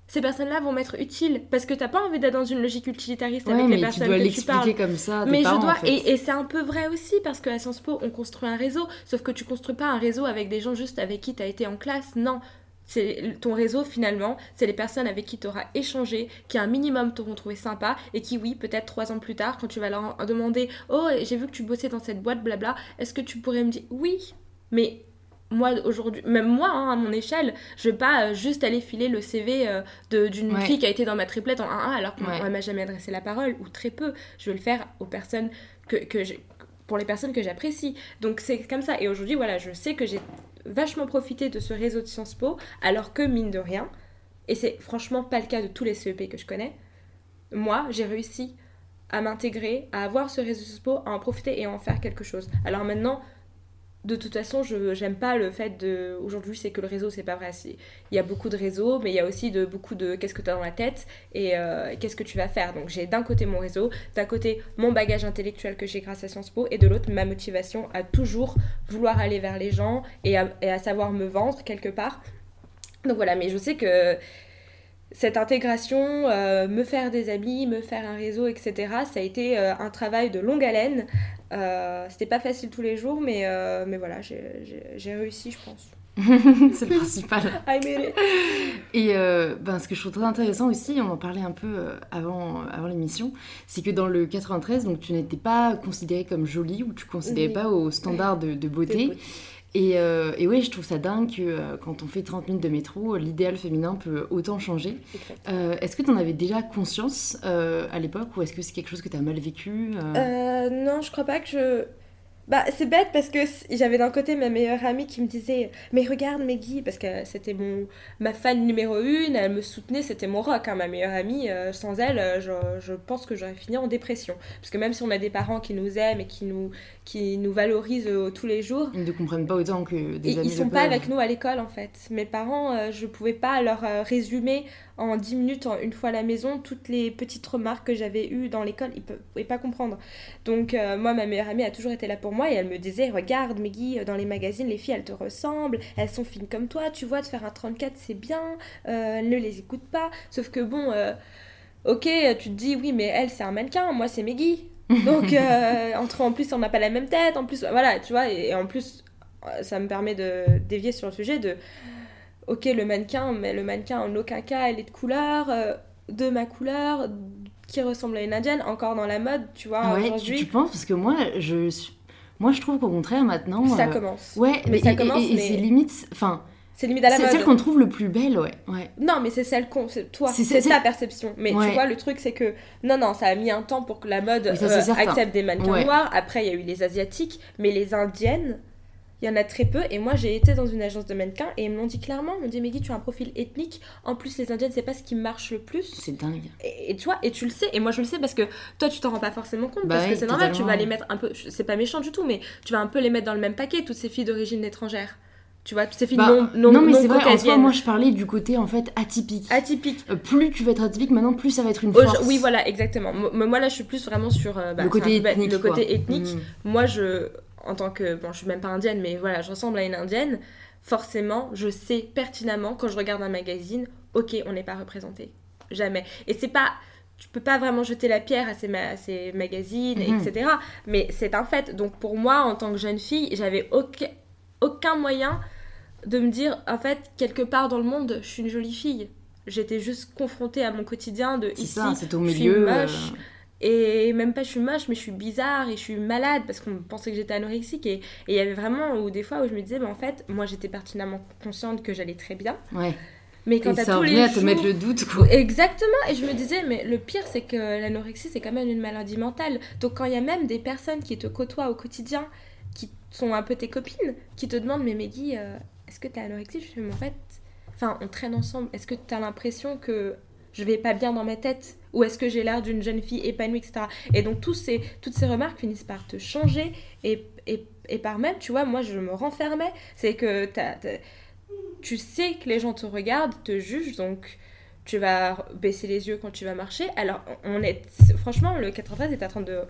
Speaker 2: ces personnes-là vont m'être utiles parce que t'as pas envie d'être dans une logique utilitariste avec les personnes que tu parles.
Speaker 1: comme ça.
Speaker 2: mais je dois et, c'est un peu vrai aussi parce qu'à Sciences Po on construit un réseau, sauf que tu construis pas un réseau avec des gens juste avec qui tu as été en classe. Non, c'est ton réseau finalement, c'est les personnes avec qui tu auras échangé, qui un minimum t'auront trouvé sympa et qui oui peut-être trois ans plus tard quand tu vas leur demander oh j'ai vu que tu bossais dans cette boîte blabla, est-ce que tu pourrais me dire? Oui mais moi aujourd'hui, même moi hein, à mon échelle, je vais pas euh, juste aller filer le CV euh, d'une fille qui a été dans ma triplette en 1-1 alors qu'on ne m'a jamais adressé la parole ou très peu. Je vais le faire aux personnes que, que pour les personnes que j'apprécie. Donc c'est comme ça. Et aujourd'hui, voilà, je sais que j'ai vachement profité de ce réseau de Sciences Po alors que mine de rien, et c'est franchement pas le cas de tous les CEP que je connais, moi j'ai réussi à m'intégrer, à avoir ce réseau de Sciences Po, à en profiter et à en faire quelque chose. Alors maintenant, de toute façon, je j'aime pas le fait de. Aujourd'hui, c'est que le réseau, c'est pas vrai. Il y a beaucoup de réseaux, mais il y a aussi de, beaucoup de qu'est-ce que tu as dans la tête et euh, qu'est-ce que tu vas faire. Donc, j'ai d'un côté mon réseau, d'un côté mon bagage intellectuel que j'ai grâce à Sciences Po, et de l'autre ma motivation à toujours vouloir aller vers les gens et à, savoir me vendre quelque part. Donc voilà, mais je sais que cette intégration, euh, me faire des amis, me faire un réseau, etc., ça a été euh, un travail de longue haleine. Euh, C'était pas facile tous les jours, mais, euh, mais voilà, j'ai réussi, je pense.
Speaker 1: c'est le principal.
Speaker 2: I made it.
Speaker 1: Et ben, ce que je trouve très intéressant aussi, on en parlait un peu avant, avant l'émission, c'est que dans le 93, donc tu n'étais pas considérée comme jolie ou tu ne considérais
Speaker 2: Oui.
Speaker 1: pas aux standards de, de beauté. Et, euh, et ouais, je trouve ça dingue que euh, quand on fait 30 minutes de métro, l'idéal féminin peut autant changer. Euh, est-ce que tu en avais déjà conscience à l'époque ou est-ce que c'est quelque chose que tu as mal vécu
Speaker 2: non, je crois pas que je. Bah, c'est bête parce que j'avais d'un côté ma meilleure amie qui me disait Mais regarde Maggie, parce que c'était mon ma fan numéro une, elle me soutenait, c'était mon rock, hein, ma meilleure amie. euh, sans elle, euh, je, je pense que j'aurais fini en dépression. Parce que même si on a des parents qui nous aiment et qui nous, qui nous valorisent euh, tous les jours,
Speaker 1: Ils ne comprennent pas autant que des
Speaker 2: et
Speaker 1: amis
Speaker 2: ils sont pas avec nous à l'école en fait. Mes parents, euh, je pouvais pas leur résumer en 10 minutes, une fois à la maison, toutes les petites remarques que j'avais eues dans l'école. Ils ne pouvaient pas comprendre. Donc euh, moi, ma meilleure amie a toujours été là pour moi et elle me disait, regarde Meggy, euh, dans les magazines, les filles, elles te ressemblent, elles sont fines comme toi, tu vois, de faire un 34, c'est bien, euh, ne les écoute pas. Sauf que bon... euh, Ok, tu te dis oui, mais elle c'est un mannequin, moi c'est Meggy. Donc, euh, entre en plus, on n'a pas la même tête, en plus, voilà, tu vois, et, et en plus, ça me permet de dévier sur le sujet de, ok, le mannequin, mais le mannequin en aucun cas, elle est de couleur, euh, de ma couleur, qui ressemble à une indienne, encore dans la mode, tu vois,
Speaker 1: Ouais, tu,
Speaker 2: aujourd'hui,
Speaker 1: tu penses Parce que moi, je, moi, je trouve qu'au contraire, maintenant.
Speaker 2: ça
Speaker 1: euh,
Speaker 2: commence.
Speaker 1: Ouais,
Speaker 2: Mais
Speaker 1: mais,
Speaker 2: ça
Speaker 1: et- et-
Speaker 2: commence,
Speaker 1: et,
Speaker 2: mais-
Speaker 1: c'est limite. Enfin,
Speaker 2: C'est limite à la
Speaker 1: c'est celle
Speaker 2: mode.
Speaker 1: qu'on trouve le plus belle, ouais. ouais.
Speaker 2: Non, mais c'est celle qu'on. c'est Toi,
Speaker 1: C'est-
Speaker 2: ta perception. Mais
Speaker 1: Ouais.
Speaker 2: tu vois, le truc, c'est que. Non, non, ça a mis un temps pour que la mode
Speaker 1: ça,
Speaker 2: euh, accepte des mannequins
Speaker 1: Ouais.
Speaker 2: noirs. Après, il y a eu les Asiatiques, mais les Indiennes, il y en a très peu. Et moi, j'ai été dans une agence de mannequins et ils me l'ont dit clairement. Ils m'ont dit, Meggy, tu as un profil ethnique. En plus, les Indiennes, c'est pas ce qui marche le plus.
Speaker 1: C'est dingue.
Speaker 2: Et, et tu vois, et tu le sais. Et moi, je le sais parce que toi, tu t'en rends pas forcément compte.
Speaker 1: Bah
Speaker 2: parce que c'est normal, tu vas les mettre un peu. C'est pas méchant du tout, mais tu vas un peu les mettre dans le même paquet, toutes ces filles d'origine étrangère. Tu vois, toutes ces filles
Speaker 1: Bah,
Speaker 2: non, non,
Speaker 1: non, mais c'est vrai, en soi, moi, je parlais du côté, en fait, atypique.
Speaker 2: Atypiques.
Speaker 1: Euh, plus tu vas être atypique, maintenant, plus ça va être une force.
Speaker 2: oui, voilà, exactement. Mais moi, là, je suis plus vraiment sur euh, bah,
Speaker 1: le côté
Speaker 2: peu-
Speaker 1: ethnique.
Speaker 2: le côté
Speaker 1: quoi.
Speaker 2: ethnique.
Speaker 1: Mm.
Speaker 2: Moi, je, en tant que. Bon, je suis même pas indienne, mais voilà, je ressemble à une indienne. Forcément, je sais pertinemment, quand je regarde un magazine, ok, on n'est pas représenté. Jamais. Et c'est pas. Tu peux pas vraiment jeter la pierre à ces, ma- à ces magazines,
Speaker 1: Mhm.
Speaker 2: etc. Mais c'est un fait. Donc, pour moi, en tant que jeune fille, j'avais aucun, aucun moyen de me dire, en fait, quelque part dans le monde, je suis une jolie fille. J'étais juste confrontée à mon quotidien de ici.
Speaker 1: ça, c'est au
Speaker 2: je suis
Speaker 1: milieu.
Speaker 2: moche.
Speaker 1: euh,
Speaker 2: Et même pas je suis moche, mais je suis bizarre et je suis malade parce qu'on pensait que j'étais anorexique. Et il y avait vraiment où, des fois où je me disais, mais en fait, moi j'étais pertinemment consciente que j'allais très bien.
Speaker 1: Ouais.
Speaker 2: Mais quand
Speaker 1: Et ça
Speaker 2: tous les
Speaker 1: à te
Speaker 2: jours-
Speaker 1: mettre le doute, quoi.
Speaker 2: Exactement, et je me disais, mais le pire c'est que l'anorexie c'est quand même une maladie mentale. Donc quand il y a même des personnes qui te côtoient au quotidien, qui sont un peu tes copines, qui te demandent, mais Meggy, euh, est-ce que t'es anorexique? Je mais en fait, enfin on traîne ensemble, est-ce que t'as l'impression que je vais pas bien dans ma tête? Ou est-ce que j'ai l'air d'une jeune fille épanouie, etc. Et donc ces, toutes ces remarques finissent par te changer et, et, et par même, tu vois, moi je me renfermais, c'est que t'as- t'as- tu sais que les gens te regardent, te jugent, donc tu vas baisser les yeux quand tu vas marcher. Alors, on est, franchement, le 93 est en train de,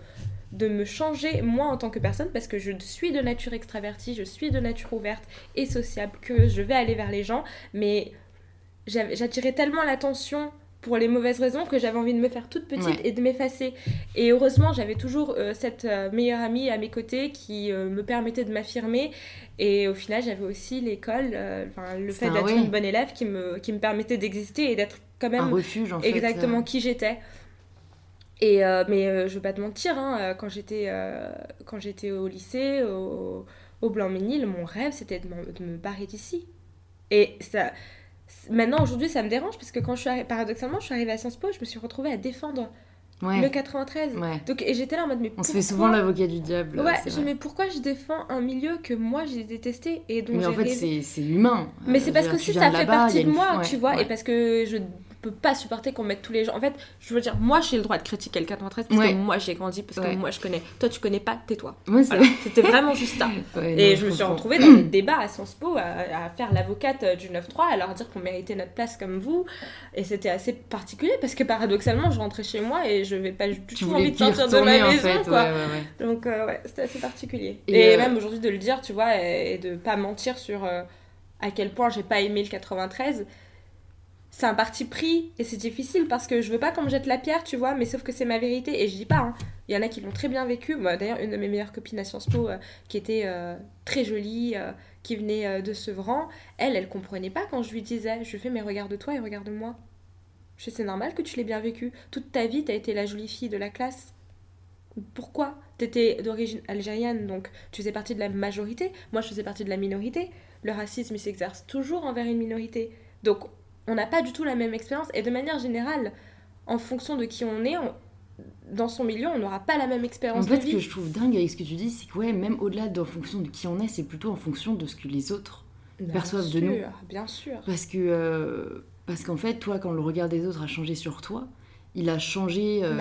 Speaker 2: de me changer, moi, en tant que personne, parce que je suis de nature extravertie, je suis de nature ouverte et sociable, que je vais aller vers les gens, mais j'attirais tellement l'attention pour les mauvaises raisons que j'avais envie de me faire toute petite
Speaker 1: Ouais.
Speaker 2: et de m'effacer. Et heureusement, j'avais toujours euh, cette euh, meilleure amie à mes côtés qui euh, me permettait de m'affirmer. Et au final, j'avais aussi l'école, le fait
Speaker 1: un-
Speaker 2: d'être une bonne élève qui me, qui me permettait d'exister et d'être quand
Speaker 1: Un
Speaker 2: même
Speaker 1: refuge, en fait.
Speaker 2: exactement qui j'étais. Et mais je vais pas te mentir, hein, quand j'étais quand j'étais au lycée, au, au Blanc-Ménil, mon rêve c'était de, de me barrer d'ici. Et ça, maintenant aujourd'hui ça me dérange parce que quand je suis paradoxalement je suis arrivée à Sciences Po, je me suis retrouvée à défendre
Speaker 1: Ouais.
Speaker 2: le 93.
Speaker 1: ouais.
Speaker 2: Donc et j'étais là en mode mais
Speaker 1: On se fait souvent l'avocat du diable.
Speaker 2: Ouais, je mais pourquoi je défends un milieu que moi j'ai détesté et dont
Speaker 1: Mais en fait, c'est humain.
Speaker 2: mais
Speaker 1: Euh,
Speaker 2: c'est parce
Speaker 1: je
Speaker 2: que si ça fait partie de moi,
Speaker 1: ouais,
Speaker 2: tu vois, et parce que je peux pas supporter qu'on mette tous les gens. En fait, je veux dire, moi j'ai le droit de critiquer le 93 parce
Speaker 1: Ouais.
Speaker 2: que moi j'ai grandi, parce
Speaker 1: Ouais.
Speaker 2: que moi je connais. Toi tu connais pas, tais-toi.
Speaker 1: Ouais, c'est
Speaker 2: Voilà, c'était vraiment juste ça. Et
Speaker 1: non,
Speaker 2: je me suis retrouvée dans des débats à Sciences Po à, à faire l'avocate euh, du 9-3, à leur dire qu'on méritait notre place comme vous. Et c'était assez particulier parce que paradoxalement, je rentrais chez moi et je vais pas du tout envie de sortir de ma maison,
Speaker 1: fait.
Speaker 2: quoi. Donc euh, ouais, c'était assez particulier.
Speaker 1: Et,
Speaker 2: Et,
Speaker 1: euh,
Speaker 2: même aujourd'hui de le dire, tu vois, et, et de pas mentir sur... euh, à quel point j'ai pas aimé le 93, c'est un parti pris et c'est difficile parce que je veux pas qu'on me jette la pierre, tu vois, mais sauf que c'est ma vérité et je dis pas. Hein. Il y en a qui l'ont très bien vécu. Moi, d'ailleurs, une de mes meilleures copines à Sciences Po, euh, qui était euh, très jolie, euh, qui venait de Sevran, elle, elle comprenait pas quand je lui disais, je fais, mais regarde-toi et regarde-moi. Je sais, c'est normal que tu l'aies bien vécu. Toute ta vie, t'as été la jolie fille de la classe. Pourquoi? T'étais d'origine algérienne, donc tu faisais partie de la majorité. Moi, je faisais partie de la minorité. Le racisme, il s'exerce toujours envers une minorité. Donc, on n'a pas du tout la même expérience. Et de manière générale, en fonction de qui on est, dans son milieu, on n'aura pas la même expérience
Speaker 1: en fait, ce que je trouve dingue avec ce que tu dis, c'est que ouais, même au-delà de fonction de qui on est, c'est plutôt en fonction de ce que les autres perçoivent de nous.
Speaker 2: Bien sûr.
Speaker 1: Parce que euh, parce qu'en fait, toi, quand le regard des autres a changé sur toi, il a changé. Euh,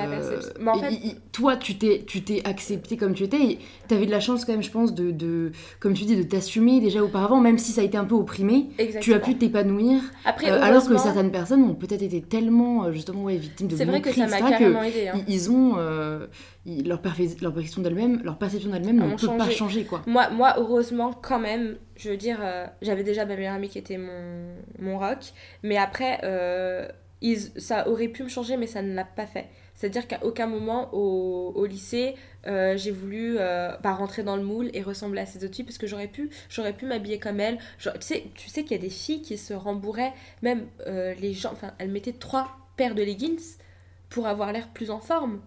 Speaker 1: toi, tu t'es, tu t'es accepté comme tu étais. Tu avais de la chance, quand même, je pense, de, de comme tu dis, de t'assumer déjà auparavant, même si ça a été un peu opprimé. Tu as pu t'épanouir. Après, euh, alors que certaines personnes ont peut-être été tellement, euh, justement, ouais, victimes de
Speaker 2: C'est vrai que ça m'a carrément aidé.
Speaker 1: Hein. Ils ont. leur, leur, perception d'elles-mêmes, leur perception d'elles-mêmes ne peut pas changer. Quoi.
Speaker 2: Moi, moi, heureusement, quand même, je veux dire, j'avais déjà ma meilleure amie qui était mon, mon rock. Mais après ça aurait pu me changer, mais ça ne l'a pas fait. C'est-à-dire qu'à aucun moment au, au lycée, euh, j'ai voulu euh, bah, rentrer dans le moule et ressembler à ces autres filles parce que j'aurais pu, j'aurais pu m'habiller comme elles. tu sais, tu sais qu'il y a des filles qui se rembourraient, même euh, les gens, enfin, elles mettaient trois paires de leggings pour avoir l'air plus en forme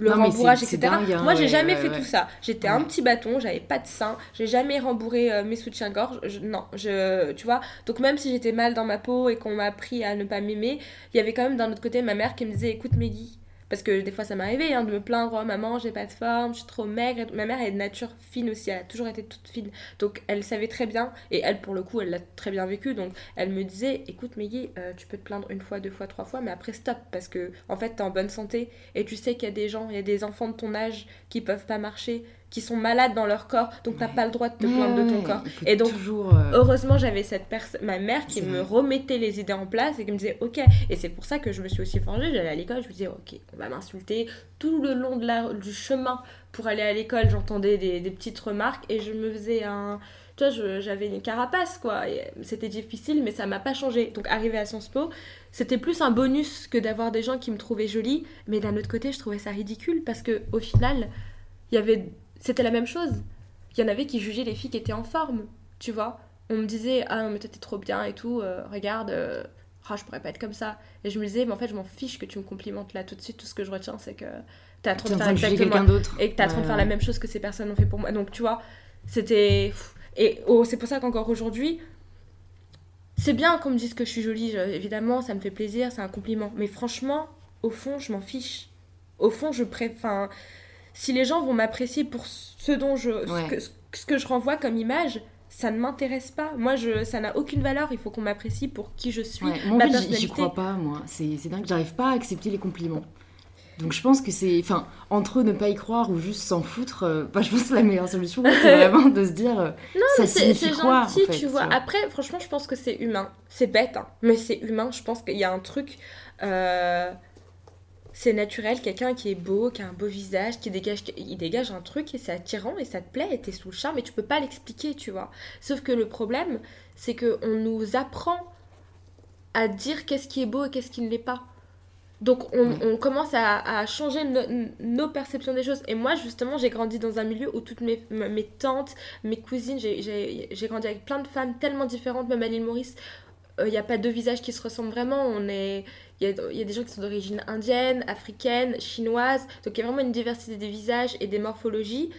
Speaker 2: le rembourrage, etc. Hein, Moi, j'ai jamais fait tout ça. J'étais un petit bâton, j'avais pas de sein, j'ai jamais rembourré euh, mes soutiens-gorge. Non, je, tu vois. Donc, même si j'étais mal dans ma peau et qu'on m'a appris à ne pas m'aimer, il y avait quand même d'un autre côté ma mère qui me disait Écoute, Meggy, parce que des fois, ça m'arrivait hein, de me plaindre oh, Maman, j'ai pas de forme, je suis trop maigre. Ma mère est de nature fine aussi, elle a toujours été toute fine. Donc, elle savait très bien, et elle, pour le coup, elle l'a très bien vécu. Donc, elle me disait Écoute, Meggy, euh, tu peux te plaindre une fois, deux fois, trois fois, mais après, stop. Parce que, en fait, t'es en bonne santé, et tu sais qu'il y a des gens, il y a des enfants de ton âge qui peuvent pas marcher, qui sont malades dans leur corps, donc t'as pas le droit de te plaindre de ton corps. Et donc, euh, heureusement, j'avais cette personne, ma mère, qui me remettait les idées en place et qui me disait ok. Et c'est pour ça que je me suis aussi forgée. J'allais à l'école, je me disais ok, on va m'insulter tout le long de la, du chemin pour aller à l'école. J'entendais des, des, petites remarques et je me faisais un. Tu vois, j'avais une carapace quoi. C'était difficile, mais ça m'a pas changé. Donc, arrivé à Sciences Po, c'était plus un bonus que d'avoir des gens qui me trouvaient jolie. Mais d'un autre côté, je trouvais ça ridicule parce que au final, il y avait c'était la même chose. Il y en avait qui jugeaient les filles qui étaient en forme, tu vois. On me disait, ah non, mais toi t'es trop bien et tout, euh, regarde, euh, ah, je pourrais pas être comme ça. Et je me disais, mais en fait, je m'en fiche que tu me complimentes là tout de suite. Tout ce que je retiens, c'est que t'as trop de faire exactement. Et que t'as trop de faire la même chose que ces personnes ont fait pour moi. Donc, tu vois, c'était. Et oh, c'est pour ça qu'encore aujourd'hui, c'est bien qu'on me dise que je suis jolie, évidemment, ça me fait plaisir, c'est un compliment. Mais franchement, au fond, je m'en fiche. Au fond, je préfère si les gens vont m'apprécier pour ce dont je ce, que, je renvoie comme image ça ne m'intéresse pas. Moi je ça n'a aucune valeur. Il faut qu'on m'apprécie pour qui je suis
Speaker 1: moi en fait j'y crois pas moi. C'est dingue. J'arrive pas à accepter les compliments. Donc je pense que c'est enfin entre ne pas y croire ou juste s'en foutre euh, bah, je pense que la meilleure solution c'est vraiment de se dire euh, non, ça signifie quoi gentil,
Speaker 2: tu vois. Après franchement je pense que c'est humain. C'est bête hein, mais c'est humain. Je pense qu'il y a un truc euh, c'est naturel, quelqu'un qui est beau, qui a un beau visage, qui dégage, il dégage un truc et c'est attirant et ça te plaît et t'es sous le charme et tu peux pas l'expliquer, tu vois. Sauf que le problème, c'est que on nous apprend à dire qu'est-ce qui est beau et qu'est-ce qui ne l'est pas. Donc on, commence à, changer nos perceptions des choses. Et moi justement j'ai grandi dans un milieu où toutes mes, mes tantes, mes cousines, j'ai grandi avec plein de femmes tellement différentes, même à l'île Maurice, il euh, n'y a pas deux visages qui se ressemblent vraiment. On est, il y a, des gens qui sont d'origine indienne, africaine, chinoise. Donc il y a vraiment une diversité des visages et des morphologies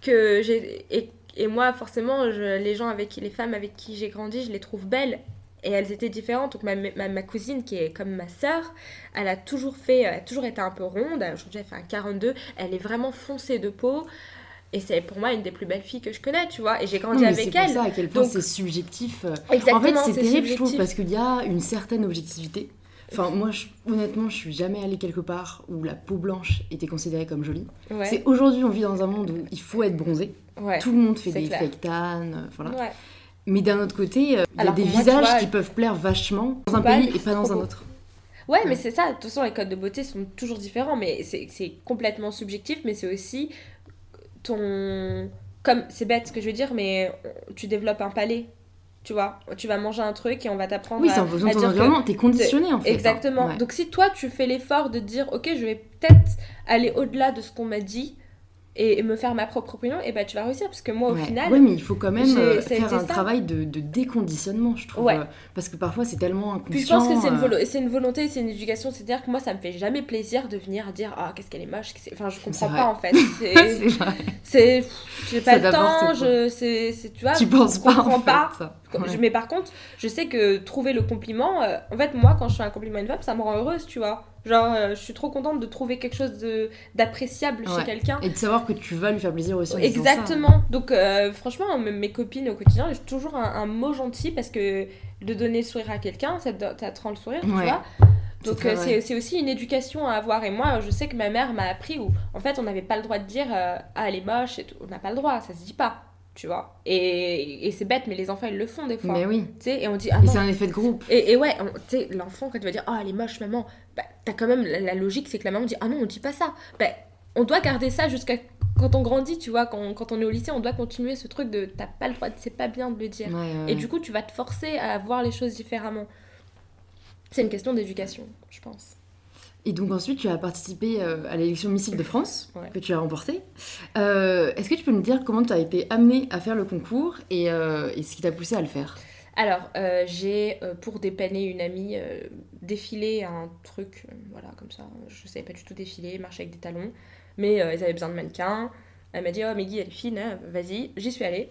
Speaker 2: que j'ai et, et, moi forcément les gens avec les femmes avec qui j'ai grandi, je les trouve belles et elles étaient différentes. Donc ma, ma, ma, cousine qui est comme ma sœur, elle a toujours fait, elle a toujours été un peu ronde. Aujourd'hui elle fait un 42. Elle est vraiment foncée de peau. Et c'est pour moi une des plus belles filles que je connais, tu vois. Et j'ai grandi avec elle.
Speaker 1: C'est ça à quel point c'est subjectif. en fait, c'est terrible, je trouve, parce qu'il y a une certaine objectivité. Enfin, moi, honnêtement, je suis jamais allée quelque part où la peau blanche était considérée comme jolie. C'est aujourd'hui, on vit dans un monde où il faut être bronzé. Tout le monde fait des fake tan, euh, voilà. Mais d'un autre côté, euh, il y a des visages qui peuvent plaire vachement dans un pays et pas dans un autre.
Speaker 2: Ouais, mais c'est ça. De toute façon, les codes de beauté sont toujours différents, mais c'est complètement subjectif, mais c'est aussi ton. Comme, c'est bête ce que je veux dire, mais tu développes un palais. tu vois. Tu vas manger un truc et on va t'apprendre
Speaker 1: Oui, c'est en
Speaker 2: à
Speaker 1: ton environnement, t'es conditionné en fait. hein.
Speaker 2: Exactement.
Speaker 1: Ouais.
Speaker 2: Donc si toi tu fais l'effort de dire ok je vais peut-être aller au-delà de ce qu'on m'a dit et, me faire ma propre opinion, et ben tu vas réussir parce que moi au
Speaker 1: Ouais.
Speaker 2: final
Speaker 1: Ouais, mais il faut quand même euh,
Speaker 2: ça
Speaker 1: faire un
Speaker 2: ça.
Speaker 1: travail de, de déconditionnement, je trouve.
Speaker 2: Ouais.
Speaker 1: euh, Parce que parfois c'est tellement inconscient.
Speaker 2: Puis je pense que c'est une,
Speaker 1: euh,
Speaker 2: volo- c'est une volonté, c'est une éducation, c'est-à-dire que moi ça me fait jamais plaisir de venir dire ah qu'est-ce qu'elle est moche, que c'est- enfin je comprends pas en fait. C'est- j'ai pas
Speaker 1: C'est
Speaker 2: le temps, je c'est tu vois,
Speaker 1: tu penses pas
Speaker 2: comprends
Speaker 1: en fait.
Speaker 2: pas.
Speaker 1: ça. Ouais.
Speaker 2: Mais par contre, je sais que trouver le compliment, euh, en fait, moi, quand je fais un compliment à une femme, ça me rend heureuse, tu vois. Genre, euh, je suis trop contente de trouver quelque chose d'appréciable
Speaker 1: Ouais.
Speaker 2: chez quelqu'un.
Speaker 1: Et de savoir que tu vas lui faire plaisir aussi. en ça.
Speaker 2: Exactement. Donc, euh, franchement, mes copines au quotidien, j'ai toujours un, un mot gentil parce que de donner le sourire à quelqu'un, ça te, ça te rend le sourire, tu vois. Donc, euh, c'est aussi une éducation à avoir. Et moi, je sais que ma mère m'a appris où, en fait, on n'avait pas le droit de dire euh, Ah, elle est moche et tout. On n'a pas le droit, ça se dit pas, tu vois. Et, et c'est bête, mais les enfants, ils le font des fois.
Speaker 1: Mais oui.
Speaker 2: Tu sais, et on dit Ah
Speaker 1: c'est un effet de groupe.
Speaker 2: et, et ouais, tu sais, l'enfant, quand tu vas dire Oh, elle est moche, maman, bah, t'as quand même la, la logique, c'est que la maman dit Ah non, on dit pas ça. Bah, on doit garder ça jusqu'à quand on grandit, tu vois. Quand, quand on est au lycée, on doit continuer ce truc de T'as pas le droit, c'est pas bien de le dire.
Speaker 1: Ouais, ouais,
Speaker 2: Et du coup, tu vas te forcer à voir les choses différemment. C'est une question d'éducation, je pense.
Speaker 1: Et donc ensuite, tu as participé euh, à l'élection Missile de France,
Speaker 2: Ouais.
Speaker 1: que tu as remportée. Euh, Est-ce que tu peux nous dire comment tu as été amenée à faire le concours et, euh, et ce qui t'a poussé à le faire?
Speaker 2: Alors, euh, j'ai, pour dépanner une amie, défilé un truc, voilà, comme ça. Je savais pas du tout défiler, marcher avec des talons. Mais ils avaient besoin de mannequins. Elle m'a dit, oh, Meggy, elle est fine, hein, vas-y. J'y suis allée.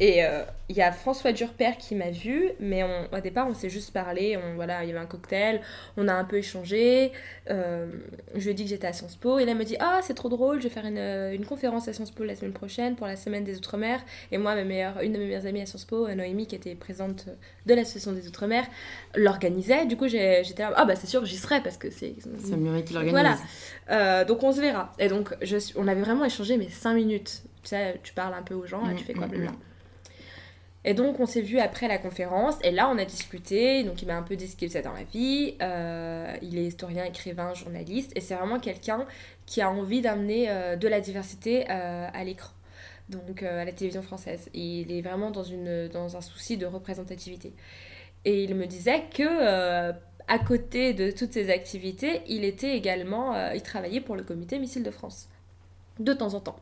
Speaker 2: Et euh, il y a François Durper qui m'a vue, mais on- au départ, on s'est juste parlé. On, voilà, il y avait un cocktail, on a un peu échangé. Euh, je lui ai dit que j'étais à Sciences Po. Et là, elle m'a dit, ah, c'est trop drôle, je vais faire une, euh, une conférence à Sciences Po la semaine prochaine pour la semaine des Outre-mer. Et moi, ma meilleure, une de mes meilleures amies à Sciences Po, Noémie, qui était présente de l'association des Outre-mer, l'organisait. Du coup, j'étais là, ah bah c'est sûr, j'y serai parce que c'est.
Speaker 1: C'est Muriel qui l'organise.
Speaker 2: Voilà. Euh, donc on se verra. Et donc, je on avait vraiment échangé, mais 5 minutes. Tu sais, tu parles un peu aux gens,
Speaker 1: Mm,
Speaker 2: tu fais quoi,
Speaker 1: mm,
Speaker 2: blabla. Et donc, on s'est vu après la conférence, et là, on a discuté. Donc, il m'a un peu dit ce qu'il faisait dans la vie. Euh, il est historien, écrivain, journaliste, et c'est vraiment quelqu'un qui a envie d'amener euh, de la diversité euh, à l'écran, donc à la télévision française. Il est vraiment dans, dans un souci de représentativité. Et il me disait que. à côté de toutes ces activités, il était également, il travaillait pour le comité Missile de France, de temps en temps.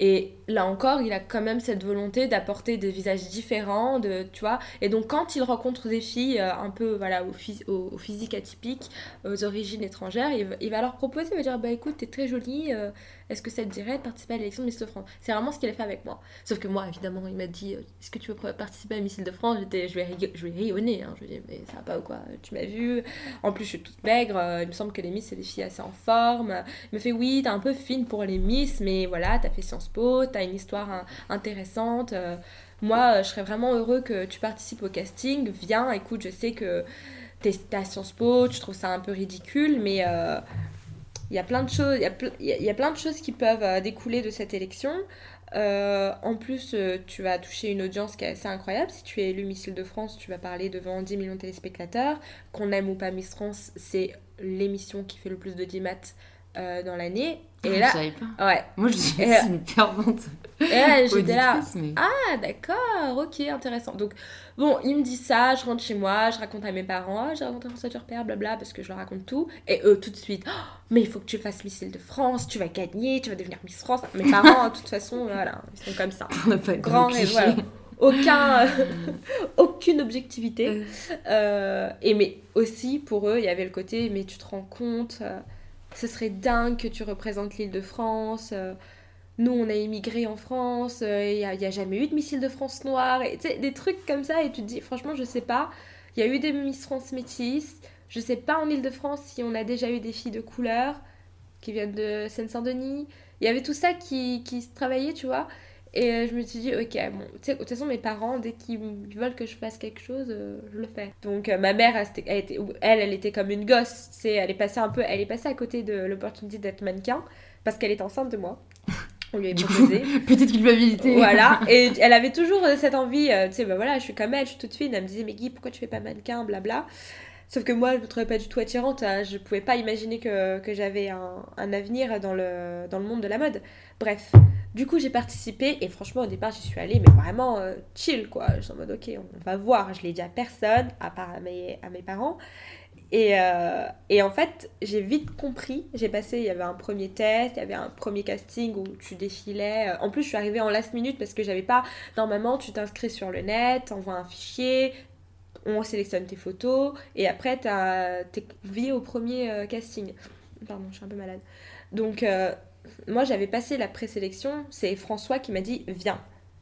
Speaker 2: Et là encore, il a quand même cette volonté d'apporter des visages différents, tu vois. Et donc, quand il rencontre des filles euh, un peu, voilà, au, au- physique atypique, aux origines étrangères, il va, il va leur proposer, il va dire, bah écoute, t'es très jolie, euh, est-ce que ça te dirait de participer à l'élection de Miss de France C'est vraiment ce qu'il a fait avec moi. Sauf que moi, évidemment, il m'a dit, euh, est-ce que tu veux participer à Missile de France J'étais, je vais, rig- je vais rayonner, hein. je lui ai dit, mais ça va pas ou quoi? Tu m'as vu En plus, je suis toute maigre, euh, il me semble que les Miss, c'est des filles assez en forme. Il me fait oui, t'es un peu fine pour les Miss, mais voilà, t'as fait Sciences Po, t'as une histoire hein, intéressante. euh, moi, je serais vraiment heureux que tu participes au casting. Viens, écoute, je sais que t'es Sciences Po, tu trouves ça un peu ridicule, mais il y a plein de choses, il y y a- plein de choses qui peuvent euh, découler de cette élection. Euh, en plus, euh, tu vas toucher une audience qui est assez incroyable. Si tu es élu Missile de France, tu vas parler devant 10 millions de téléspectateurs. Qu'on aime ou pas Miss France, c'est l'émission qui fait le plus de 10 maths euh, dans l'année. Et
Speaker 1: Ah,
Speaker 2: là,
Speaker 1: savais pas.
Speaker 2: ouais.
Speaker 1: Moi, je suis
Speaker 2: Et, euh,
Speaker 1: une fervente
Speaker 2: Et là, j'étais là.
Speaker 1: mais...
Speaker 2: Ah, d'accord, ok, intéressant. Donc, bon, il me dit ça, je rentre chez moi, je raconte à mes parents, oh, j'ai rencontré François Turpère, blabla, parce que je leur raconte tout. Et eux, tout de suite, Oh, mais il faut que tu fasses Missile de France, tu vas gagner, tu vas devenir Miss France. Mes parents, de toute façon, voilà, ils sont comme ça.
Speaker 1: on n'a pas
Speaker 2: Grand
Speaker 1: cliché.
Speaker 2: voilà. Aucun, euh, aucune objectivité.
Speaker 1: Euh.
Speaker 2: Euh, et mais aussi, pour eux, il y avait le côté, mais tu te rends compte, euh, ce serait dingue que tu représentes l'île de France. euh, nous, on a immigré en France, euh, il n'y a, jamais eu de missile de France noire. Et, des trucs comme ça, et tu te dis, franchement, je sais pas. Il y a eu des Miss France métisses. Je sais pas en Ile-de-France si on a déjà eu des filles de couleur qui viennent de Seine-Saint-Denis. Il y avait tout ça qui, qui se travaillait, tu vois. Et euh, je me suis dit, ok, bon, tu sais, de toute façon, mes parents, dès qu'ils veulent que je fasse quelque chose, euh, je le fais. Donc, euh, ma mère, elle, elle, était- elle, elle était comme une gosse, sais, elle est passée un peu, elle est passée à côté de l'opportunité d'être mannequin, parce qu'elle est enceinte de moi. On lui a proposé.
Speaker 1: petite culpabilité.
Speaker 2: Voilà, et elle avait toujours cette envie, euh, tu sais, bah voilà, je suis comme elle, je suis toute fine. Elle me disait, mais Guy, pourquoi tu fais pas mannequin, blabla. Sauf que moi, je me trouvais pas du tout attirante. hein. Je pouvais pas imaginer que, que j'avais un, un avenir dans le, dans le monde de la mode. Bref, Du coup, j'ai participé et franchement, au départ, j'y suis allée, mais vraiment euh, chill, quoi. Je suis en mode, ok, on va voir. Je l'ai dit à personne, à part à mes, parents. Et, euh, et en fait, j'ai vite compris. J'ai passé, il y avait un premier test, il y avait un premier casting où tu défilais. En plus, je suis arrivée en last minute parce que j'avais pas. Normalement, tu t'inscris sur le net, envoies un fichier, on sélectionne tes photos et après, t'es convié au premier euh, casting. Pardon, je suis un peu malade. Donc, euh, moi, j'avais passé la présélection. C'est François qui m'a dit Viens.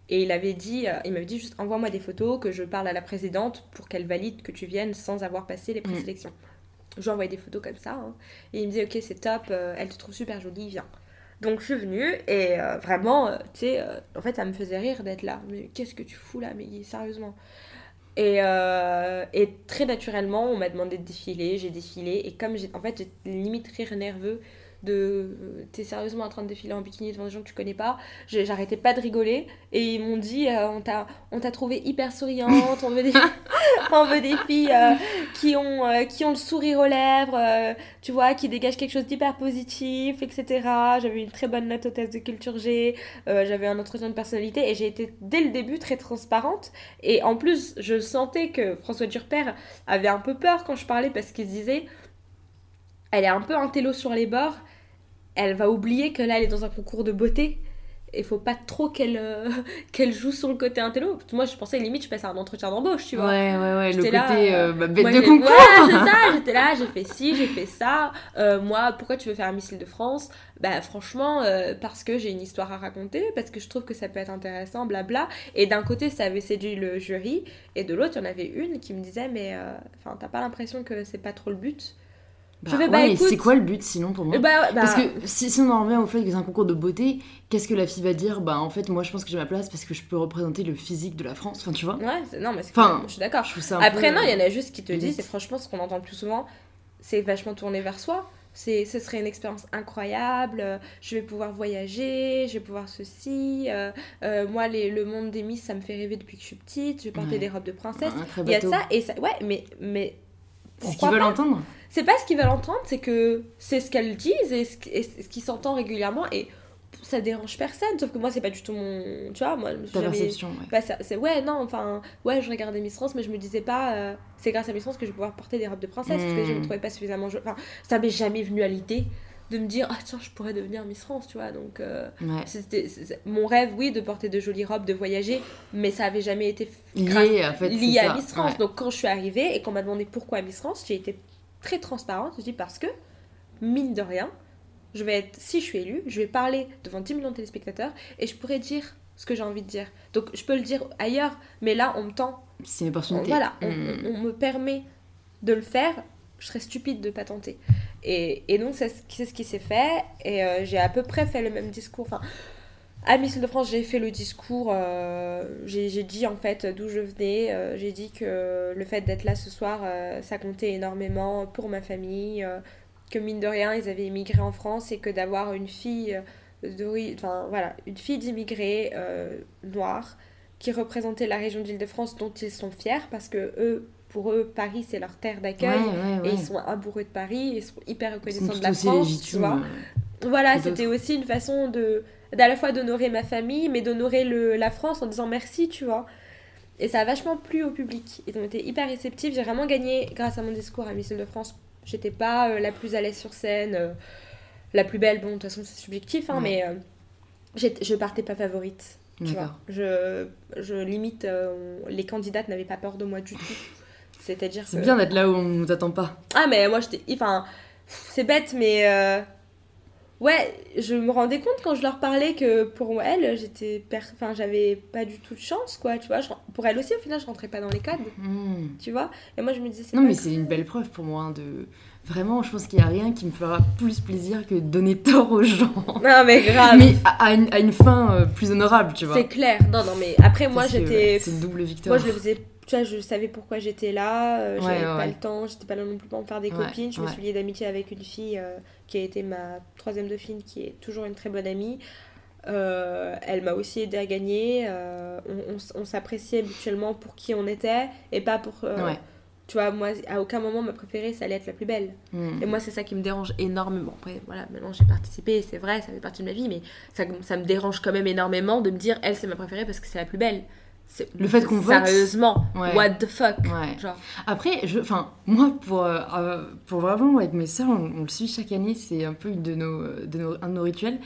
Speaker 2: Et il avait dit, euh, il m'avait dit juste envoie-moi des photos, que je parle à la présidente pour qu'elle valide que tu viennes sans avoir passé les mm. présélections. Je lui des photos comme ça. Hein. Et il me dit ok c'est top, elle te trouve super jolie, viens. Donc je suis venue et vraiment, tu sais, en fait ça me faisait rire d'être là. Mais qu'est-ce que tu fous là, mais sérieusement et, euh, et, très naturellement, on m'a demandé de défiler, j'ai défilé. Et comme j'ai. En fait, j'ai limite rire nerveux de t'es sérieusement en train de défiler en bikini devant des gens que tu connais pas. J'arrêtais pas de rigoler. Et ils m'ont dit euh, on t'a on t'a trouvé hyper souriante. On veut des on veut des filles euh, qui ont euh, qui ont le sourire aux lèvres tu vois qui dégagent quelque chose d'hyper positif etc j'avais une très bonne note au test de culture G j'avais un entretien de personnalité et j'ai été dès le début très transparente. Et en plus je sentais que François Durper avait un peu peur quand je parlais parce qu'il se disait elle est un peu un télo sur les bords. Elle va oublier que là, elle est dans un concours de beauté. Il faut pas trop qu'elle euh, qu'elle joue sur le côté intello. Moi, je pensais limite, je passais un entretien d'embauche, tu vois.
Speaker 1: Ouais, ouais, ouais. Le côté euh, bah, bête de concours.
Speaker 2: c'est ça. J'étais là, j'ai fait ci, j'ai fait ça. Euh, moi, pourquoi tu veux faire un missile de France? Bah, franchement, parce que j'ai une histoire à raconter, parce que je trouve que ça peut être intéressant, blabla. Et d'un côté, ça avait séduit le jury, et de l'autre, il y en avait une qui me disait, mais enfin, t'as pas l'impression que c'est pas trop le but?
Speaker 1: Bah, je bah, c'est quoi le but sinon pour moi bah, Parce que si, si, on en revient au fait que c'est un concours de beauté, qu'est-ce que la fille va dire? Bah en fait, moi je pense que j'ai ma place parce que je peux représenter le physique de la France. Enfin, tu vois?
Speaker 2: Ouais, non, mais enfin, je suis d'accord. Après, non, il y en a juste qui te disent, et franchement, ce qu'on entend le plus souvent, c'est vachement tourné vers soi. C'est, ce serait une expérience incroyable, je vais pouvoir voyager, je vais pouvoir ceci. Euh, euh, moi, les, le monde des Miss, ça me fait rêver depuis que je suis petite, je vais porter des robes de princesse. Il y a ça, et ça, ouais, mais. mais
Speaker 1: c'est ce qu'ils veulent entendre
Speaker 2: c'est pas ce qu'ils veulent entendre, c'est que c'est ce qu'elles disent et ce, qui s'entend régulièrement et ça dérange personne. Sauf que moi, c'est pas du tout mon. Tu vois, moi, je me
Speaker 1: suis perception,
Speaker 2: ouais. c'est ouais, non, enfin, ouais, je regardais Miss France, mais je me disais pas, euh, c'est grâce à Miss France que je vais pouvoir porter des robes de princesse parce que je me hmm. trouvais pas suffisamment. Enfin, ça m'est jamais venu à l'idée de me dire ah tiens je pourrais devenir Miss France tu vois donc euh, c'était mon rêve oui de porter de jolies robes de voyager mais ça avait jamais été
Speaker 1: lié, en fait,
Speaker 2: lié à Miss France donc quand je suis arrivée et qu'on m'a demandé pourquoi Miss France j'ai été très transparente. Je dis parce que, mine de rien, je vais être, si je suis élue, je vais parler devant 10 millions de téléspectateurs et je pourrais dire ce que j'ai envie de dire. Donc je peux le dire ailleurs, mais là on me tend.
Speaker 1: C'est une opportunité.
Speaker 2: voilà, hmm. on, me permet de le faire. Je serais stupide de pas tenter. Et, donc c'est ce qui s'est fait. Et euh, j'ai à peu près fait le même discours. Enfin, à Miss de France, j'ai fait le discours, euh, j'ai dit en fait d'où je venais, euh, j'ai dit que le fait d'être là ce soir, ça comptait énormément pour ma famille, que mine de rien, ils avaient immigré en France et que d'avoir une fille une fille d'immigrés noirs qui représentait la région d'Île-de-France dont ils sont fiers parce que eux, pour eux, Paris c'est leur terre d'accueil et ils sont amoureux de Paris, ils sont hyper reconnaissants de la France, tu vois. Voilà, c'était aussi une façon de d'à la fois d'honorer ma famille, mais d'honorer la France en disant merci, tu vois. Et ça a vachement plu au public. Ils ont été hyper réceptifs. J'ai vraiment gagné grâce à mon discours à Miss de France. J'étais pas euh, la plus à l'aise sur scène, euh, la plus belle. Bon, de toute façon, c'est subjectif, hein, mais euh, je partais pas favorite. Tu vois. Je, je limite, les candidates n'avaient pas peur de moi du tout. C'est-à-dire
Speaker 1: C'est bien d'être là où on nous attend pas.
Speaker 2: Ah, mais moi, j'étais. Enfin, c'est bête, mais Ouais, je me rendais compte quand je leur parlais que pour elle, j'étais enfin j'avais pas du tout de chance quoi, tu vois. Pour elle aussi au final, je rentrais pas dans les codes. Hmm. Tu vois Et moi je me disais
Speaker 1: Non mais c'est une belle preuve pour moi hein, de vraiment, je pense qu'il y a rien qui me fera plus plaisir que donner tort aux gens.
Speaker 2: Non mais grave.
Speaker 1: mais à, une, fin euh, plus honorable, tu vois.
Speaker 2: C'est clair. Non non mais après moi j'étais
Speaker 1: c'est une double victoire.
Speaker 2: Moi je le faisais tu vois, je savais pourquoi j'étais là, euh, j'avais pas le temps, j'étais pas là non plus pour me faire des copines. Je me suis liée d'amitié avec une fille euh, qui a été ma troisième dauphine, qui est toujours une très bonne amie. Euh, elle m'a aussi aidé à gagner. on, on, s'appréciait mutuellement pour qui on était et pas pour, Tu vois, moi, à aucun moment, ma préférée, ça allait être la plus belle.
Speaker 1: Hmm.
Speaker 2: Et moi, c'est ça qui me dérange énormément. Après, voilà, maintenant j'ai participé, c'est vrai, ça fait partie de ma vie, mais ça, ça me dérange quand même énormément de me dire, elle, c'est ma préférée parce que c'est la plus belle.
Speaker 1: Le fait qu'on vote.
Speaker 2: Sérieusement,
Speaker 1: Ouais.
Speaker 2: what the fuck
Speaker 1: Ouais.
Speaker 2: Genre,
Speaker 1: Après, je, enfin, moi, pour, euh, euh, pour vraiment, avec mes sœurs, on, on le suit chaque année, c'est un peu une de nos, de nos, un de nos rituels.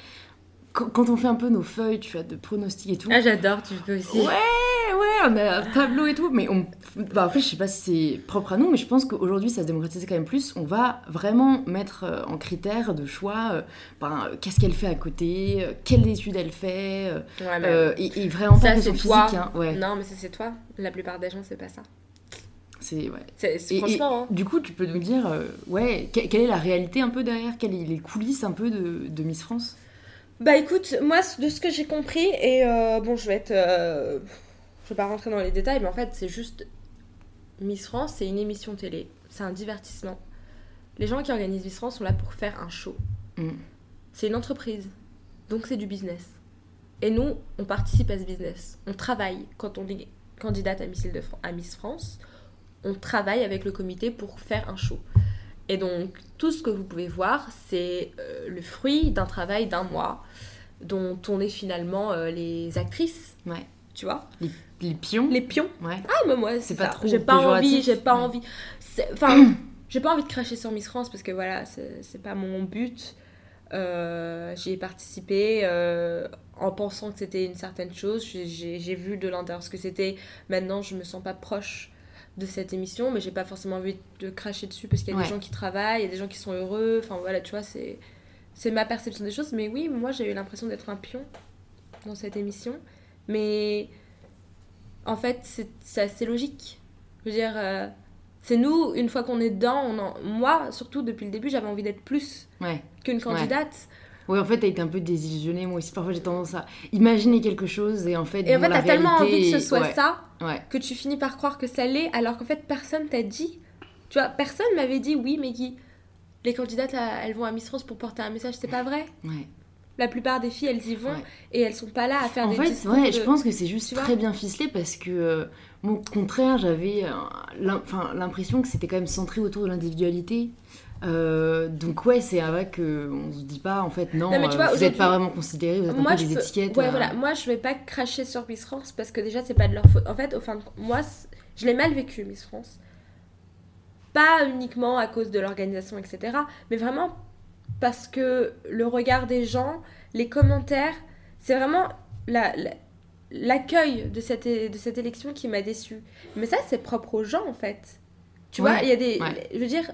Speaker 1: Quand, on fait un peu nos feuilles, tu vois, de pronostics et tout.
Speaker 2: ah, j'adore, tu peux aussi.
Speaker 1: Ouais, ouais, on a un tableau et tout, mais on... bah, après, je sais pas si c'est propre à nous, mais je pense qu'aujourd'hui, ça se démocratise quand même plus. On va vraiment mettre euh, en critère de choix, euh, ben, euh, qu'est-ce qu'elle fait à côté, euh, quelle étude elle fait,
Speaker 2: Ouais, mais-
Speaker 1: euh, et, et vraiment
Speaker 2: Ça, c'est toi.
Speaker 1: physique. hein, ouais,
Speaker 2: Non, mais ça, c'est toi. La plupart des gens, c'est pas ça.
Speaker 1: c'est ouais. Et-
Speaker 2: franchement, hein.
Speaker 1: Du coup, tu peux nous dire, ouais, que- quelle est la réalité un peu derrière, quelles sont les coulisses un peu de, de Miss France?
Speaker 2: Bah écoute, moi de ce que j'ai compris, et euh, bon je vais être... euh, je vais pas rentrer dans les détails, mais en fait c'est juste... Miss France, c'est une émission télé, c'est un divertissement. Les gens qui organisent Miss France sont là pour faire un show.
Speaker 1: Mm.
Speaker 2: C'est une entreprise, donc c'est du business. Et nous, on participe à ce business. On travaille quand on est candidate à Miss, Île-de-Fran- à Miss France. On travaille avec le comité pour faire un show. Et donc, tout ce que vous pouvez voir, c'est euh, le fruit d'un travail d'un mois dont on est finalement euh, les actrices,
Speaker 1: Ouais.
Speaker 2: tu vois,
Speaker 1: Les, les pions
Speaker 2: les pions.
Speaker 1: Ouais.
Speaker 2: Ah, mais moi, c'est
Speaker 1: pas
Speaker 2: ça.
Speaker 1: trop
Speaker 2: J'ai pas envie, j'ai pas
Speaker 1: ouais.
Speaker 2: envie. Enfin, j'ai pas envie de cracher sur Miss France parce que voilà, c'est pas mon but. Euh, J'y ai participé euh, en pensant que c'était une certaine chose. J'ai- vu de l'intérieur ce que c'était. Maintenant, je me sens pas proche de cette émission, mais j'ai pas forcément envie de cracher dessus parce qu'il y a
Speaker 1: Ouais.
Speaker 2: des gens qui travaillent, il y a des gens qui sont heureux. Enfin voilà, tu vois, c'est c'est ma perception des choses. Mais oui, moi j'ai eu l'impression d'être un pion dans cette émission. Mais en fait, c'est assez logique. Je veux dire, euh, c'est nous, une fois qu'on est dedans, on en... moi, surtout depuis le début, j'avais envie d'être plus
Speaker 1: Ouais.
Speaker 2: qu'une candidate.
Speaker 1: Ouais, en fait, t'as été un peu désillusionnée. Moi aussi, parfois, j'ai tendance à imaginer quelque chose et en fait,
Speaker 2: Et en
Speaker 1: bon,
Speaker 2: fait, t'as tellement envie que ce soit
Speaker 1: ouais,
Speaker 2: ça que tu finis par croire que ça l'est, alors qu'en fait, personne t'a dit. Tu vois, personne m'avait dit, oui, Meggy, les candidates, à- elles vont à Miss France pour porter un message. C'est pas vrai?
Speaker 1: ouais.
Speaker 2: La plupart des filles, elles y vont
Speaker 1: Ouais.
Speaker 2: et elles sont pas là à faire
Speaker 1: En
Speaker 2: des
Speaker 1: fait, ouais,
Speaker 2: de-
Speaker 1: je pense que c'est juste très bien ficelé parce que, euh, moi, au contraire, j'avais euh, l'impression que c'était quand même centré autour de l'individualité. Euh, donc ouais, c'est vrai que on se dit pas en fait non,
Speaker 2: Non, mais tu vois,
Speaker 1: vous n'êtes pas vraiment considérés, vous êtes un
Speaker 2: moi
Speaker 1: peu des
Speaker 2: peux-
Speaker 1: étiquettes.
Speaker 2: ouais voilà moi je vais pas cracher sur Miss France parce que déjà c'est pas de leur faute en fait au fin de moi je l'ai mal vécu Miss France pas uniquement à cause de l'organisation etc mais vraiment parce que le regard des gens les commentaires c'est vraiment la- la- l'accueil de cette, de cette élection qui m'a déçue mais ça c'est propre aux gens en fait tu vois il y a des
Speaker 1: ouais.
Speaker 2: je veux dire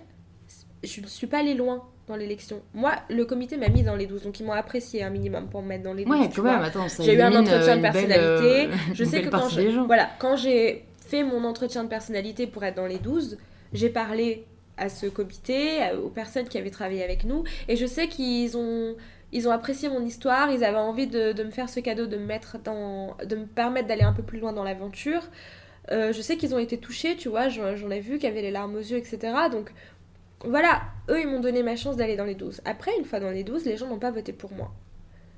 Speaker 2: je ne suis pas allée loin dans l'élection. Moi, le comité m'a mis dans les 12, donc ils m'ont apprécié un minimum pour me mettre dans les 12.
Speaker 1: Ouais, quand même, attends,
Speaker 2: J'ai eu un entretien
Speaker 1: euh,
Speaker 2: de
Speaker 1: belle,
Speaker 2: personnalité.
Speaker 1: euh,
Speaker 2: je sais que quand voilà, quand j'ai fait mon entretien de personnalité pour être dans les 12, j'ai parlé à ce comité, aux personnes qui avaient travaillé avec nous, et je sais qu'ils ont, ils ont apprécié mon histoire, ils avaient envie de, me faire ce cadeau, de me, mettre dans, de me permettre d'aller un peu plus loin dans l'aventure. Euh, je sais qu'ils ont été touchés, tu vois, j'en j'en ai vu qui avaient les larmes aux yeux, etc. Donc voilà, eux, ils m'ont donné ma chance d'aller dans les 12. Après, une fois dans les 12, les gens n'ont pas voté pour moi.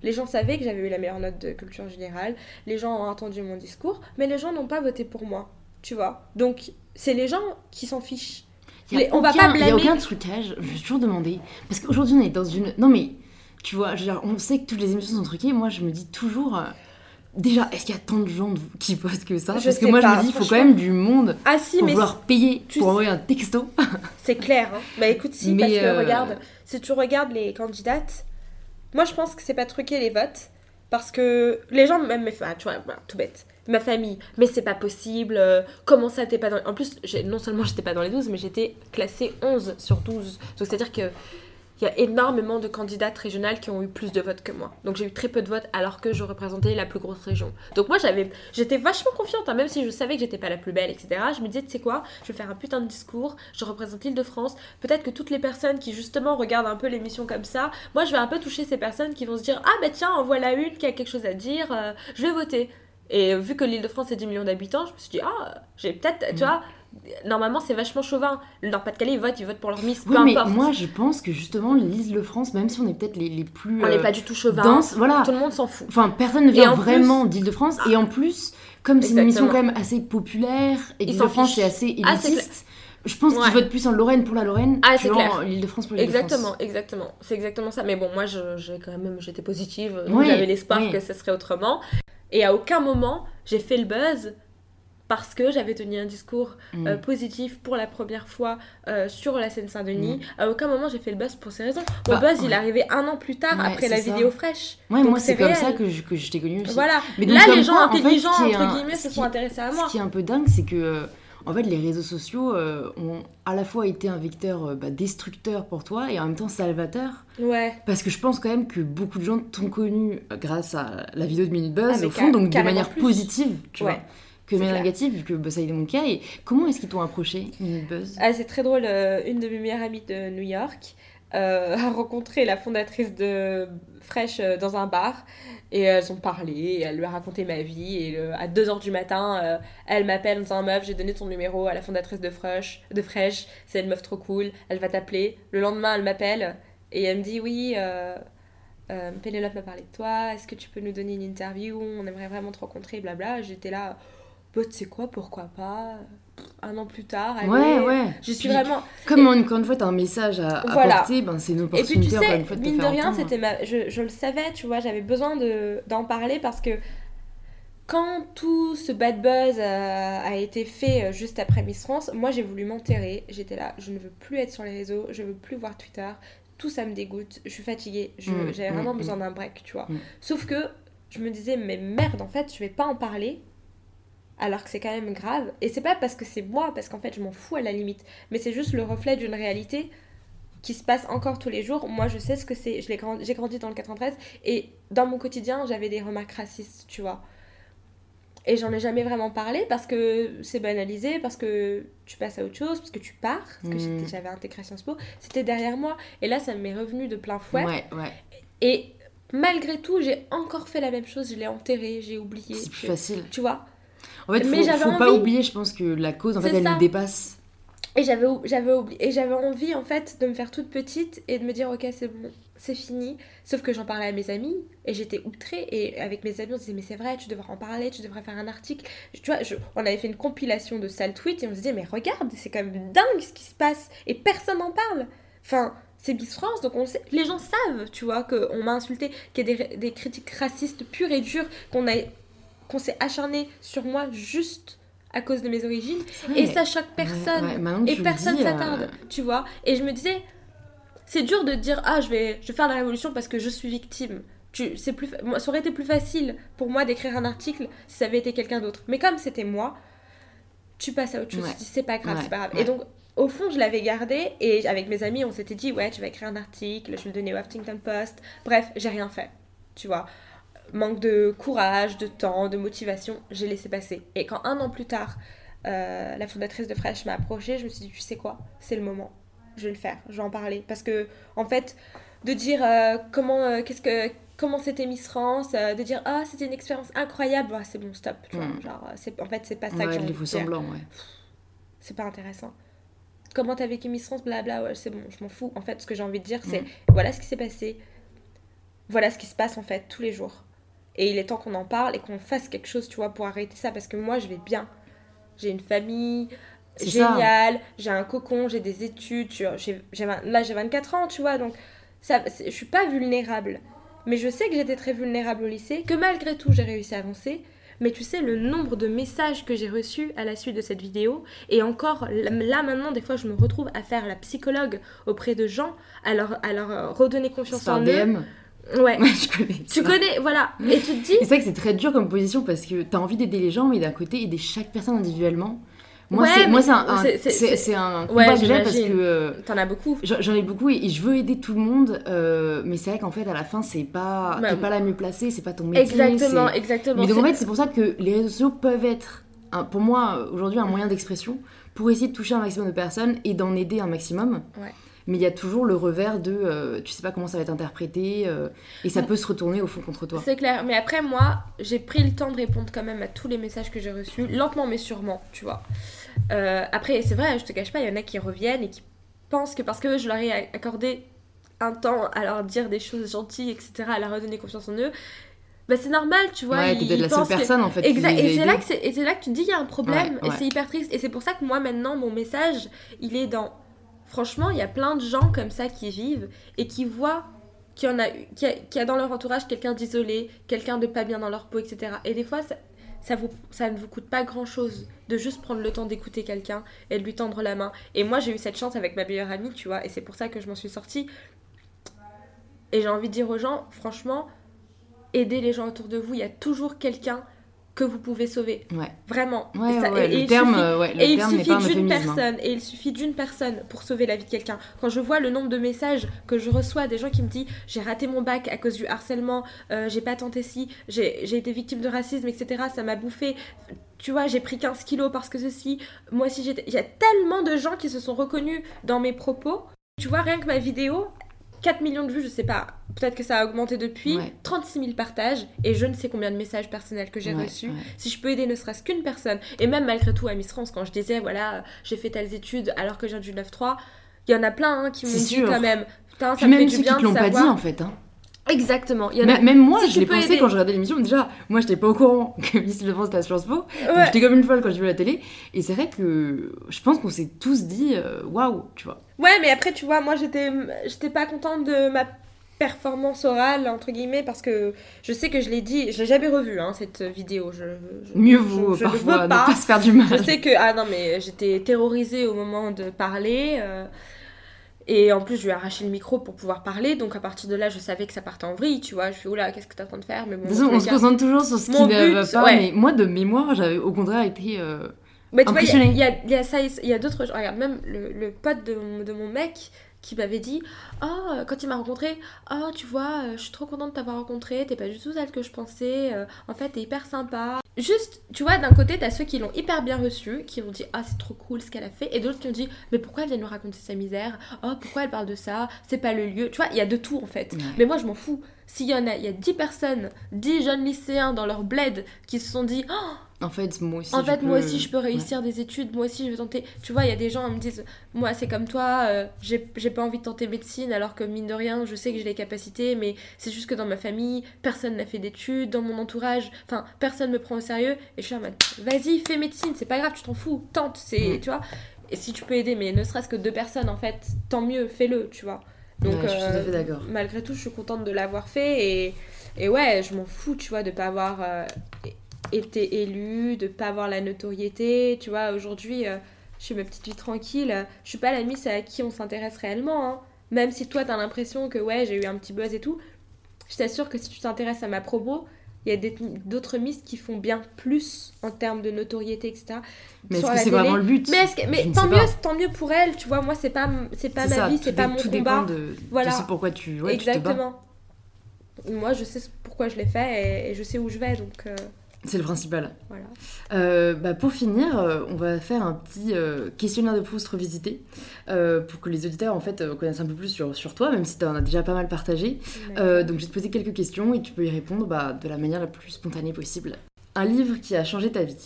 Speaker 2: Les gens savaient que j'avais eu la meilleure note de culture générale, les gens ont entendu mon discours, mais les gens n'ont pas voté pour moi, tu vois. Donc, c'est les gens qui s'en fichent. On va pas
Speaker 1: Il y a
Speaker 2: blâmer.
Speaker 1: aucun trucage, je me suis toujours demandé. Parce qu'aujourd'hui, on est dans une. Non, mais tu vois, je veux dire, on sait que toutes les émissions sont truquées. Moi, je me dis toujours. euh, Déjà, est-ce qu'il y a tant de gens qui votent que ça?
Speaker 2: Je
Speaker 1: Parce que moi,
Speaker 2: pas,
Speaker 1: je me dis, il faut quand même du monde
Speaker 2: Ah si,
Speaker 1: pour
Speaker 2: mais
Speaker 1: vouloir payer pour
Speaker 2: sais-
Speaker 1: envoyer un texto.
Speaker 2: c'est clair. Hein. Bah écoute, si,
Speaker 1: Mais,
Speaker 2: parce que
Speaker 1: euh,
Speaker 2: regarde, si tu regardes les candidates, moi je pense que c'est pas truquer les votes, parce que les gens, même ah, tu vois, voilà, tout bête, ma famille, mais c'est pas possible, euh, comment ça t'es pas dans... En plus, non seulement j'étais pas dans les 12, mais j'étais classée 11 sur 12. Donc c'est-à-dire que il y a énormément de candidates régionales qui ont eu plus de votes que moi. Donc j'ai eu très peu de votes alors que je représentais la plus grosse région. Donc moi j'avais, j'étais vachement confiante, hein, même si je savais que j'étais pas la plus belle, etc. Je me disais, tu sais quoi, je vais faire un putain de discours, je représente l'île de France. Peut-être que toutes les personnes qui justement regardent un peu l'émission comme ça, moi je vais un peu toucher ces personnes qui vont se dire, ah bah tiens, en voilà une qui a quelque chose à dire, euh, je vais voter. Et vu que l'île de France est 10 millions d'habitants, je me suis dit, ah, j'ai peut-être, tu
Speaker 1: Mm.
Speaker 2: vois, normalement c'est vachement chauvin. Le Nord-Pas-de-Calais, ils votent, ils votent pour leur Miss, peu
Speaker 1: Oui, mais
Speaker 2: importe.
Speaker 1: moi, je pense que justement, l'île de France, même si on est peut-être les, les plus.
Speaker 2: On n'est
Speaker 1: euh,
Speaker 2: pas du tout chauvin.
Speaker 1: denses, voilà.
Speaker 2: Tout le monde s'en fout.
Speaker 1: Enfin, personne ne vient
Speaker 2: en
Speaker 1: vraiment d'Île-de-France. Et en plus, comme c'est une émission quand même assez populaire et l'Île-de-France est assez
Speaker 2: Ah, c'est
Speaker 1: élitiste, Je pense
Speaker 2: Ouais.
Speaker 1: qu'ils votent plus en Lorraine pour la Lorraine
Speaker 2: Ah, c'est
Speaker 1: en
Speaker 2: clair.
Speaker 1: l'Île-de-France pour l'Île-de-France.
Speaker 2: Exactement, exactement. C'est exactement ça. Mais bon, moi, j'ai quand même, j'étais positive. J'avais l'espoir que ce serait autrement. Et à aucun moment, j'ai fait le buzz parce que j'avais tenu un discours
Speaker 1: Mm.
Speaker 2: euh, positif pour la première fois euh, sur la Seine-Saint-Denis. À aucun moment, j'ai fait le buzz pour ces raisons. Mon.
Speaker 1: Bah,
Speaker 2: buzz, il est arrivé un an plus tard,
Speaker 1: Ouais,
Speaker 2: après la
Speaker 1: ça.
Speaker 2: vidéo fraîche.
Speaker 1: Ouais,
Speaker 2: Donc,
Speaker 1: moi, c'est comme ça que je, que je t'ai connue aussi.
Speaker 2: Voilà.
Speaker 1: Mais donc,
Speaker 2: Là, les gens
Speaker 1: quoi, en fait,
Speaker 2: intelligents, entre guillemets, se
Speaker 1: qui-
Speaker 2: sont intéressés à moi.
Speaker 1: Ce qui est un peu dingue, c'est que en fait, les réseaux sociaux euh, ont à la fois été un vecteur euh, bah, destructeur pour toi et en même temps salvateur.
Speaker 2: Ouais.
Speaker 1: Parce que je pense quand même que beaucoup de gens t'ont connu euh, grâce à la vidéo de Minute Buzz,
Speaker 2: Ah,
Speaker 1: au fond, donc de manière
Speaker 2: plus.
Speaker 1: positive, tu
Speaker 2: Ouais,
Speaker 1: vois, que de
Speaker 2: c'est
Speaker 1: manière
Speaker 2: clair.
Speaker 1: négative, vu que bah, ça a été mon cas. Et comment est-ce qu'ils t'ont approché, Minute Buzz?
Speaker 2: Ah, c'est très drôle. une de mes meilleures amies de New York euh, a rencontré la fondatrice de Fresh dans un bar. Et elles ont parlé, et elle lui a raconté ma vie. Et à 2h du matin, euh, elle m'appelle en disant Meuf, j'ai donné ton numéro à la fondatrice de Fresh, de Fresh. c'est une meuf trop cool, elle va t'appeler. Le lendemain, elle m'appelle et elle me dit Oui, euh, euh, Pénélope m'a parlé de toi, est-ce que tu peux nous donner une interview? On aimerait vraiment te rencontrer, blabla. J'étais là, bah, tu sais quoi, pourquoi pas? Un an plus tard, allez.
Speaker 1: Ouais, ouais.
Speaker 2: Je suis
Speaker 1: Puis,
Speaker 2: vraiment.
Speaker 1: Comme encore une fois, t'as un message à
Speaker 2: Voilà.
Speaker 1: apporter, ben, c'est une
Speaker 2: Et puis tu
Speaker 1: opportunité encore
Speaker 2: sais,
Speaker 1: une fois de te
Speaker 2: mine de rien, c'était ma... je, je le savais, tu vois, j'avais besoin de, d'en parler parce que quand tout ce bad buzz a, a été fait euh, juste après Miss France, moi j'ai voulu m'enterrer. J'étais là, je ne veux plus être sur les réseaux, je veux plus voir Twitter. Tout ça me dégoûte, je suis fatiguée,
Speaker 1: Mm,
Speaker 2: j'avais
Speaker 1: mm,
Speaker 2: vraiment
Speaker 1: mm.
Speaker 2: besoin d'un break, tu vois.
Speaker 1: Mm.
Speaker 2: Sauf que je me disais, mais merde, en fait, je vais pas en parler. Alors que c'est quand même grave. Et c'est pas parce que c'est moi, parce qu'en fait, je m'en fous à la limite. Mais c'est juste le reflet d'une réalité qui se passe encore tous les jours. Moi, je sais ce que c'est. J'ai grandi dans le 93 et dans mon quotidien, j'avais des remarques racistes, tu vois. Et j'en ai jamais vraiment parlé parce que c'est banalisé, parce que tu passes à autre chose, parce que tu pars. Parce que
Speaker 1: Mm.
Speaker 2: j'avais intégré Sciences Po. C'était derrière moi. Et là, ça m'est revenu de plein fouet.
Speaker 1: Ouais, ouais.
Speaker 2: Et malgré tout, j'ai encore fait la même chose. Je l'ai enterré, j'ai oublié.
Speaker 1: C'est plus facile.
Speaker 2: Tu vois?
Speaker 1: En fait,
Speaker 2: Mais
Speaker 1: faut,
Speaker 2: j'avais
Speaker 1: faut pas oublier, je pense que la cause, en fait, elle
Speaker 2: ça.
Speaker 1: nous dépasse.
Speaker 2: Et j'avais j'avais oublié et j'avais envie en fait de me faire toute petite et de me dire OK, c'est bon, c'est fini. Sauf que j'en parlais à mes amis et j'étais outrée et avec mes amis on se disait mais c'est vrai, tu devrais en parler, tu devrais faire un article. Tu vois, je- on avait fait une compilation de sales tweets et on se disait mais regarde, c'est quand même dingue ce qui se passe et personne n'en parle. Enfin, c'est Miss France, donc on sait. Les gens savent, tu vois, qu'on m'a insulté, qu'il y a des, des critiques racistes pures et dures, qu'on a, qu'on s'est acharné sur moi juste à cause de mes origines. Et ça choque personne.
Speaker 1: Ouais, ouais,
Speaker 2: Et personne
Speaker 1: dis, euh,
Speaker 2: s'attarde, tu vois. Et je me disais, c'est dur de dire, ah, je vais, je vais faire la révolution parce que je suis victime. Tu, c'est plus, moi, ça aurait été plus facile pour moi d'écrire un article si ça avait été quelqu'un d'autre. Mais comme c'était moi, tu passes à autre chose. Tu dis, c'est pas grave, c'est pas grave. Et donc, au fond, je l'avais gardé et avec mes amis, on s'était dit, ouais, tu vas écrire un article, je vais le donner au Huffington Post. Bref, j'ai rien fait, tu vois. Manque de courage, de temps, de motivation, j'ai laissé passer. Et quand un an plus tard, euh, la fondatrice de Fresh m'a approchée, je me suis dit, tu sais quoi, c'est le moment, je vais le faire, je vais en parler. Parce que, en fait, de dire euh, comment, euh, qu'est-ce que, comment c'était Miss France, de dire, ah, c'était une expérience incroyable, ouais, c'est bon, stop. Tu vois,
Speaker 1: Mm.
Speaker 2: genre, c'est, en fait, c'est pas ça
Speaker 1: Ouais,
Speaker 2: dire.
Speaker 1: semblants, ouais.
Speaker 2: C'est pas intéressant. Comment t'as vécu Miss France, blabla, ouais, c'est bon, je m'en fous. En fait, ce que j'ai envie de dire, c'est,
Speaker 1: Mm.
Speaker 2: voilà ce qui s'est passé, voilà ce qui se passe, en fait, tous les jours. Et il est temps qu'on en parle et qu'on fasse quelque chose, tu vois, pour arrêter ça, parce que moi, je vais bien. J'ai une famille géniale, j'ai un cocon, j'ai des études, tu vois, là j'ai 24 ans, tu vois, donc ça, je suis pas vulnérable. Mais je sais que j'étais très vulnérable au lycée, que malgré tout j'ai réussi à avancer. Mais tu sais, le nombre de messages que j'ai reçus à la suite de cette vidéo, et encore là maintenant, des fois je me retrouve à faire la psychologue auprès de gens, à leur, à leur euh, redonner confiance en eux. Ouais.
Speaker 1: Ouais, je connais.
Speaker 2: Tu
Speaker 1: ça.
Speaker 2: connais, voilà. Et tu te dis,
Speaker 1: c'est vrai que c'est très dur comme position parce que t'as envie d'aider les gens, mais d'un côté, aider chaque personne individuellement. Moi,
Speaker 2: Ouais,
Speaker 1: c'est moi, c'est un,
Speaker 2: c'est-
Speaker 1: un
Speaker 2: Ouais,
Speaker 1: combat que j'ai parce que euh,
Speaker 2: t'en as beaucoup.
Speaker 1: j'en ai beaucoup et, et je veux aider tout le monde, euh, mais c'est vrai qu'en fait, à la fin, c'est pas,
Speaker 2: Bah,
Speaker 1: t'es pas la mieux placée, c'est pas ton métier.
Speaker 2: Exactement, exactement.
Speaker 1: Mais donc en fait, c'est pour ça que les réseaux sociaux peuvent être, un- pour moi, aujourd'hui, un moyen d'expression pour essayer de toucher un maximum de personnes et d'en aider un maximum.
Speaker 2: Ouais.
Speaker 1: Mais il y a toujours le revers de, euh, tu sais pas comment ça va être interprété, euh, et ça peut se retourner au fond contre toi.
Speaker 2: C'est clair, mais après moi, j'ai pris le temps de répondre quand même à tous les messages que j'ai reçus, lentement mais sûrement, tu vois. Euh, après, c'est vrai, je te cache pas, il y en a qui reviennent et qui pensent que parce que je leur ai accordé un temps à leur dire des choses gentilles, etc., à leur redonner confiance en eux, bah c'est normal, tu vois.
Speaker 1: Ouais, t'es la seule
Speaker 2: que-
Speaker 1: personne en fait.
Speaker 2: Exact. Et c'est là que c'est et c'est là que tu te dis il y a un problème
Speaker 1: Ouais,
Speaker 2: et
Speaker 1: ouais.
Speaker 2: c'est hyper triste et c'est pour ça que moi maintenant mon message il est dans franchement il y a plein de gens comme ça qui vivent et qui voient qu'il y en a y a, dans leur entourage quelqu'un d'isolé, quelqu'un de pas bien dans leur peau, etc. Et des fois ça, vous ça ne vous coûte pas grand chose de juste prendre le temps d'écouter quelqu'un et de lui tendre la main. Et moi j'ai eu cette chance avec ma meilleure amie, tu vois, et c'est pour ça que je m'en suis sortie. Et j'ai envie de dire aux gens, franchement, aidez les gens autour de vous. Il y a toujours quelqu'un que vous pouvez sauver.
Speaker 1: Ouais,
Speaker 2: Vraiment.
Speaker 1: ouais,
Speaker 2: Et ça-
Speaker 1: ouais,
Speaker 2: et- et
Speaker 1: le
Speaker 2: il
Speaker 1: terme,
Speaker 2: suffit- et il d'une
Speaker 1: hein.
Speaker 2: personne, et il suffit d'une personne pour sauver la vie de quelqu'un. Quand je vois le nombre de messages que je reçois, des gens qui me disent j'ai raté mon bac à cause du harcèlement, euh, j'ai pas tenté ci, j'ai j'ai été victime de racisme, etc. Ça m'a bouffé. Tu vois, j'ai pris 15 kilos parce que ceci. Moi aussi, j'étais. Il y a tellement de gens qui se sont reconnus dans mes propos. Tu vois, rien que ma vidéo, 4 millions de vues, je sais pas. Peut-être que ça a augmenté depuis.
Speaker 1: Ouais.
Speaker 2: 36 000 partages et je ne sais combien de messages personnels que j'ai
Speaker 1: Ouais,
Speaker 2: reçus
Speaker 1: ouais.
Speaker 2: si je peux aider ne serait-ce qu'une personne, et même malgré tout à Miss France, quand je disais, voilà, j'ai fait telles études alors que j'ai du 9-3, il y en a plein hein, qui m'ont dit quand même, putain, ça
Speaker 1: Puis
Speaker 2: me fait
Speaker 1: même
Speaker 2: du
Speaker 1: ceux
Speaker 2: bien
Speaker 1: qui
Speaker 2: de
Speaker 1: pas dit
Speaker 2: savoir.
Speaker 1: en fait. Hein.
Speaker 2: Exactement, il y en a...
Speaker 1: Même moi,
Speaker 2: Si
Speaker 1: je l'ai pensé
Speaker 2: aider.
Speaker 1: quand je regardais l'émission. Déjà, moi, j'étais pas au courant que Miss Le c'était à Sciences Po. J'étais comme une folle quand j'ai vu la télé. Et c'est vrai que je pense qu'on s'est tous dit euh, waouh, tu vois.
Speaker 2: Ouais, mais après, tu vois, moi, j'étais j'étais pas contente de ma performance orale, entre guillemets, parce que je sais que je l'ai dit, je l'ai jamais revue, hein, cette vidéo. Je, je-
Speaker 1: Mieux vaut
Speaker 2: je ne
Speaker 1: parfois ne
Speaker 2: pas.
Speaker 1: pas se faire du mal.
Speaker 2: Je sais que. Ah non, mais j'étais terrorisée au moment de parler. euh, et en plus, je lui ai arraché le micro pour pouvoir parler. Donc à partir de là, je savais que ça partait en vrille, tu vois. Je fais, oula, qu'est-ce que t'es en train de faire? Mais bon,
Speaker 1: Disons, on se concentre toujours sur ce qui ne va pas.
Speaker 2: ouais.
Speaker 1: Mais moi, de mémoire, j'avais au contraire été. euh,
Speaker 2: Mais tu vois, il y y, a, il y a ça, il y a d'autres. Regarde, même le, le pote de mon, de mon mec qui m'avait dit Ah, quand il m'a rencontré, ah, tu vois, euh, je suis trop contente de t'avoir rencontré, t'es pas du tout celle que je pensais, euh, en fait, t'es hyper sympa. Juste, tu vois, d'un côté, t'as ceux qui l'ont hyper bien reçu, qui ont dit Ah, c'est trop cool ce qu'elle a fait, et d'autres qui ont dit Mais pourquoi elle vient nous raconter sa misère? Oh, pourquoi elle parle de ça? C'est pas le lieu. Tu vois, il y a de tout en fait.
Speaker 1: Ouais.
Speaker 2: Mais moi, je m'en fous. S'il y en a, il y a 10 personnes, 10 jeunes lycéens dans leur bled qui se sont dit Oh,
Speaker 1: En fait, moi aussi.
Speaker 2: en
Speaker 1: je
Speaker 2: moi
Speaker 1: peux-
Speaker 2: aussi, je peux réussir des études. Moi aussi, je vais tenter. Tu vois, il y a des gens qui me disent Moi, c'est comme toi, euh, j'ai pas envie de tenter médecine, alors que mine de rien, je sais que j'ai les capacités, mais c'est juste que dans ma famille, personne n'a fait d'études, dans mon entourage, enfin, personne me prend au sérieux. Et je suis en mode Vas-y, fais médecine, c'est pas grave, tu t'en fous, tente, c'est.
Speaker 1: Mm.
Speaker 2: Tu vois Et si tu peux aider, mais ne serait-ce que deux personnes, en fait, tant mieux, fais-le, tu vois. Donc,
Speaker 1: Ouais, je suis tout à
Speaker 2: euh,
Speaker 1: fait d'accord.
Speaker 2: malgré tout, je suis contente de l'avoir fait et, et ouais, je m'en fous, tu vois, de pas avoir euh, été élue, de pas avoir la notoriété, tu vois. Aujourd'hui, euh, je suis ma petite vie tranquille. Je suis pas la miss à qui on s'intéresse réellement, hein. Même si toi, t'as l'impression que ouais, j'ai eu un petit buzz et tout, je t'assure que si tu t'intéresses à ma promo, il y a d'autres miss qui font bien plus en termes de notoriété, etc.
Speaker 1: Mais est-ce que c'est vraiment le but?
Speaker 2: Mais, que- tant
Speaker 1: sais
Speaker 2: mieux, tant mieux pour elle, tu vois. Moi, c'est pas, c'est pas ma
Speaker 1: ça,
Speaker 2: vie, c'est pas mon
Speaker 1: tout
Speaker 2: combat.
Speaker 1: de,
Speaker 2: Voilà.
Speaker 1: ce pourquoi tu, ouais, tu te bats.
Speaker 2: Exactement. Moi, je sais pourquoi je l'ai fait et, et je sais où je vais, donc euh,
Speaker 1: C'est le principal.
Speaker 2: voilà.
Speaker 1: Euh, bah, pour finir, euh, on va faire un petit euh, questionnaire de Proust revisité pour que les auditeurs en fait connaissent un peu plus sur, sur toi, même si tu en as déjà pas mal partagé. Donc je vais te poser quelques questions et tu peux y répondre bah, de la manière la plus spontanée possible. Un livre qui a changé ta vie.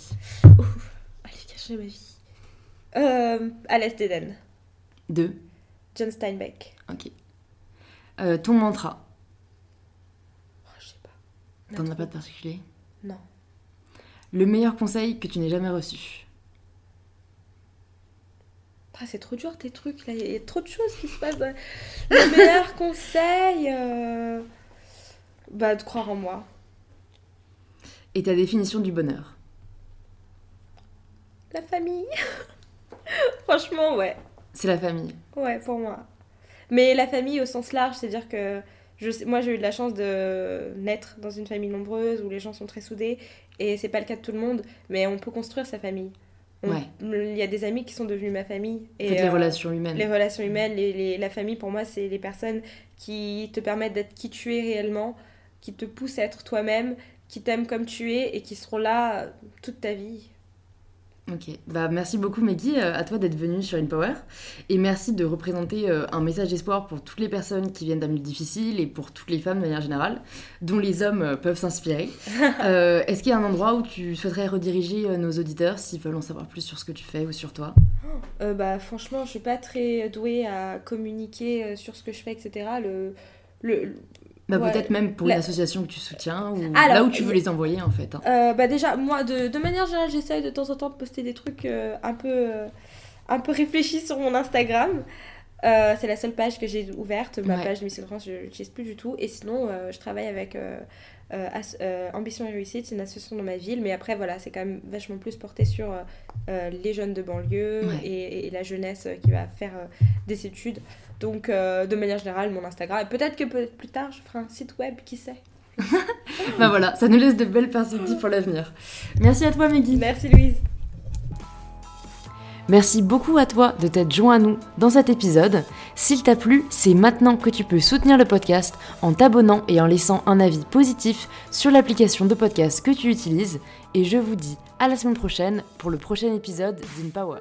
Speaker 2: Allez, cacher ma vie. Euh, à l'Est d'Éden,
Speaker 1: Deux.
Speaker 2: John Steinbeck.
Speaker 1: Ok. Ton mantra.
Speaker 2: Oh, je sais pas.
Speaker 1: T'en as pas de particulier?
Speaker 2: Non.
Speaker 1: Le meilleur conseil que tu n'aies jamais reçu.
Speaker 2: Ah, c'est trop dur tes trucs là, il y a trop de choses qui se passent. Le meilleur conseil, euh, bah de croire en moi.
Speaker 1: Et ta définition du bonheur.
Speaker 2: La famille. Franchement, ouais.
Speaker 1: C'est la famille.
Speaker 2: Ouais, pour moi. Mais la famille au sens large, c'est-à-dire que je sais, moi j'ai eu de la chance de naître dans une famille nombreuse où les gens sont très soudés et c'est pas le cas de tout le monde, mais on peut construire sa famille. On-
Speaker 1: Ouais.
Speaker 2: Il y a des amis qui sont devenus ma famille.
Speaker 1: En
Speaker 2: Et
Speaker 1: fait, les
Speaker 2: euh,
Speaker 1: relations humaines.
Speaker 2: les relations humaines, les, les- la famille pour moi c'est les personnes qui te permettent d'être qui tu es réellement, qui te poussent à être toi-même, qui t'aiment comme tu es et qui seront là toute ta vie.
Speaker 1: Ok, bah merci beaucoup Maggie, euh, à toi d'être venue sur InPower et merci de représenter euh, un message d'espoir pour toutes les personnes qui viennent d'un milieu difficile et pour toutes les femmes de manière générale, dont les hommes euh, peuvent s'inspirer. Est-ce qu'il y a un endroit où tu souhaiterais rediriger nos auditeurs s'ils veulent en savoir plus sur ce que tu fais ou sur toi?
Speaker 2: Euh, bah franchement, je suis pas très douée à communiquer sur ce que je fais, etc. Le, le,
Speaker 1: Bah,
Speaker 2: Ouais.
Speaker 1: Peut-être même pour
Speaker 2: La-
Speaker 1: une association que tu soutiens ou
Speaker 2: Alors,
Speaker 1: là où tu veux
Speaker 2: y-
Speaker 1: les envoyer en fait. hein.
Speaker 2: Euh, bah déjà, moi, de, de manière générale, j'essaye de temps en temps de poster des trucs euh, un, peu, euh, un peu réfléchis sur mon Instagram. Euh, c'est la seule page que j'ai ouverte. Ma
Speaker 1: Ouais.
Speaker 2: page de Miss France, je l'utilise plus du tout. Et sinon, euh, je travaille avec euh, euh, As- euh, Ambition et Réussite, c'est une association dans ma ville. Mais après, voilà, c'est quand même vachement plus porté sur euh, euh, les jeunes de banlieue
Speaker 1: Ouais.
Speaker 2: et, et la jeunesse euh, qui va faire euh, des études. Donc, euh, de manière générale, mon Instagram. Et peut-être que peut plus tard, je ferai un site web, qui sait.
Speaker 1: Bah voilà, ça nous laisse de belles perspectives pour l'avenir. Merci à toi Meggy.
Speaker 2: Merci Louise.
Speaker 1: Merci beaucoup à toi de t'être joint à nous dans cet épisode. S'il t'a plu, c'est maintenant que tu peux soutenir le podcast en t'abonnant et en laissant un avis positif sur l'application de podcast que tu utilises. Et je vous dis à la semaine prochaine pour le prochain épisode d'InPower.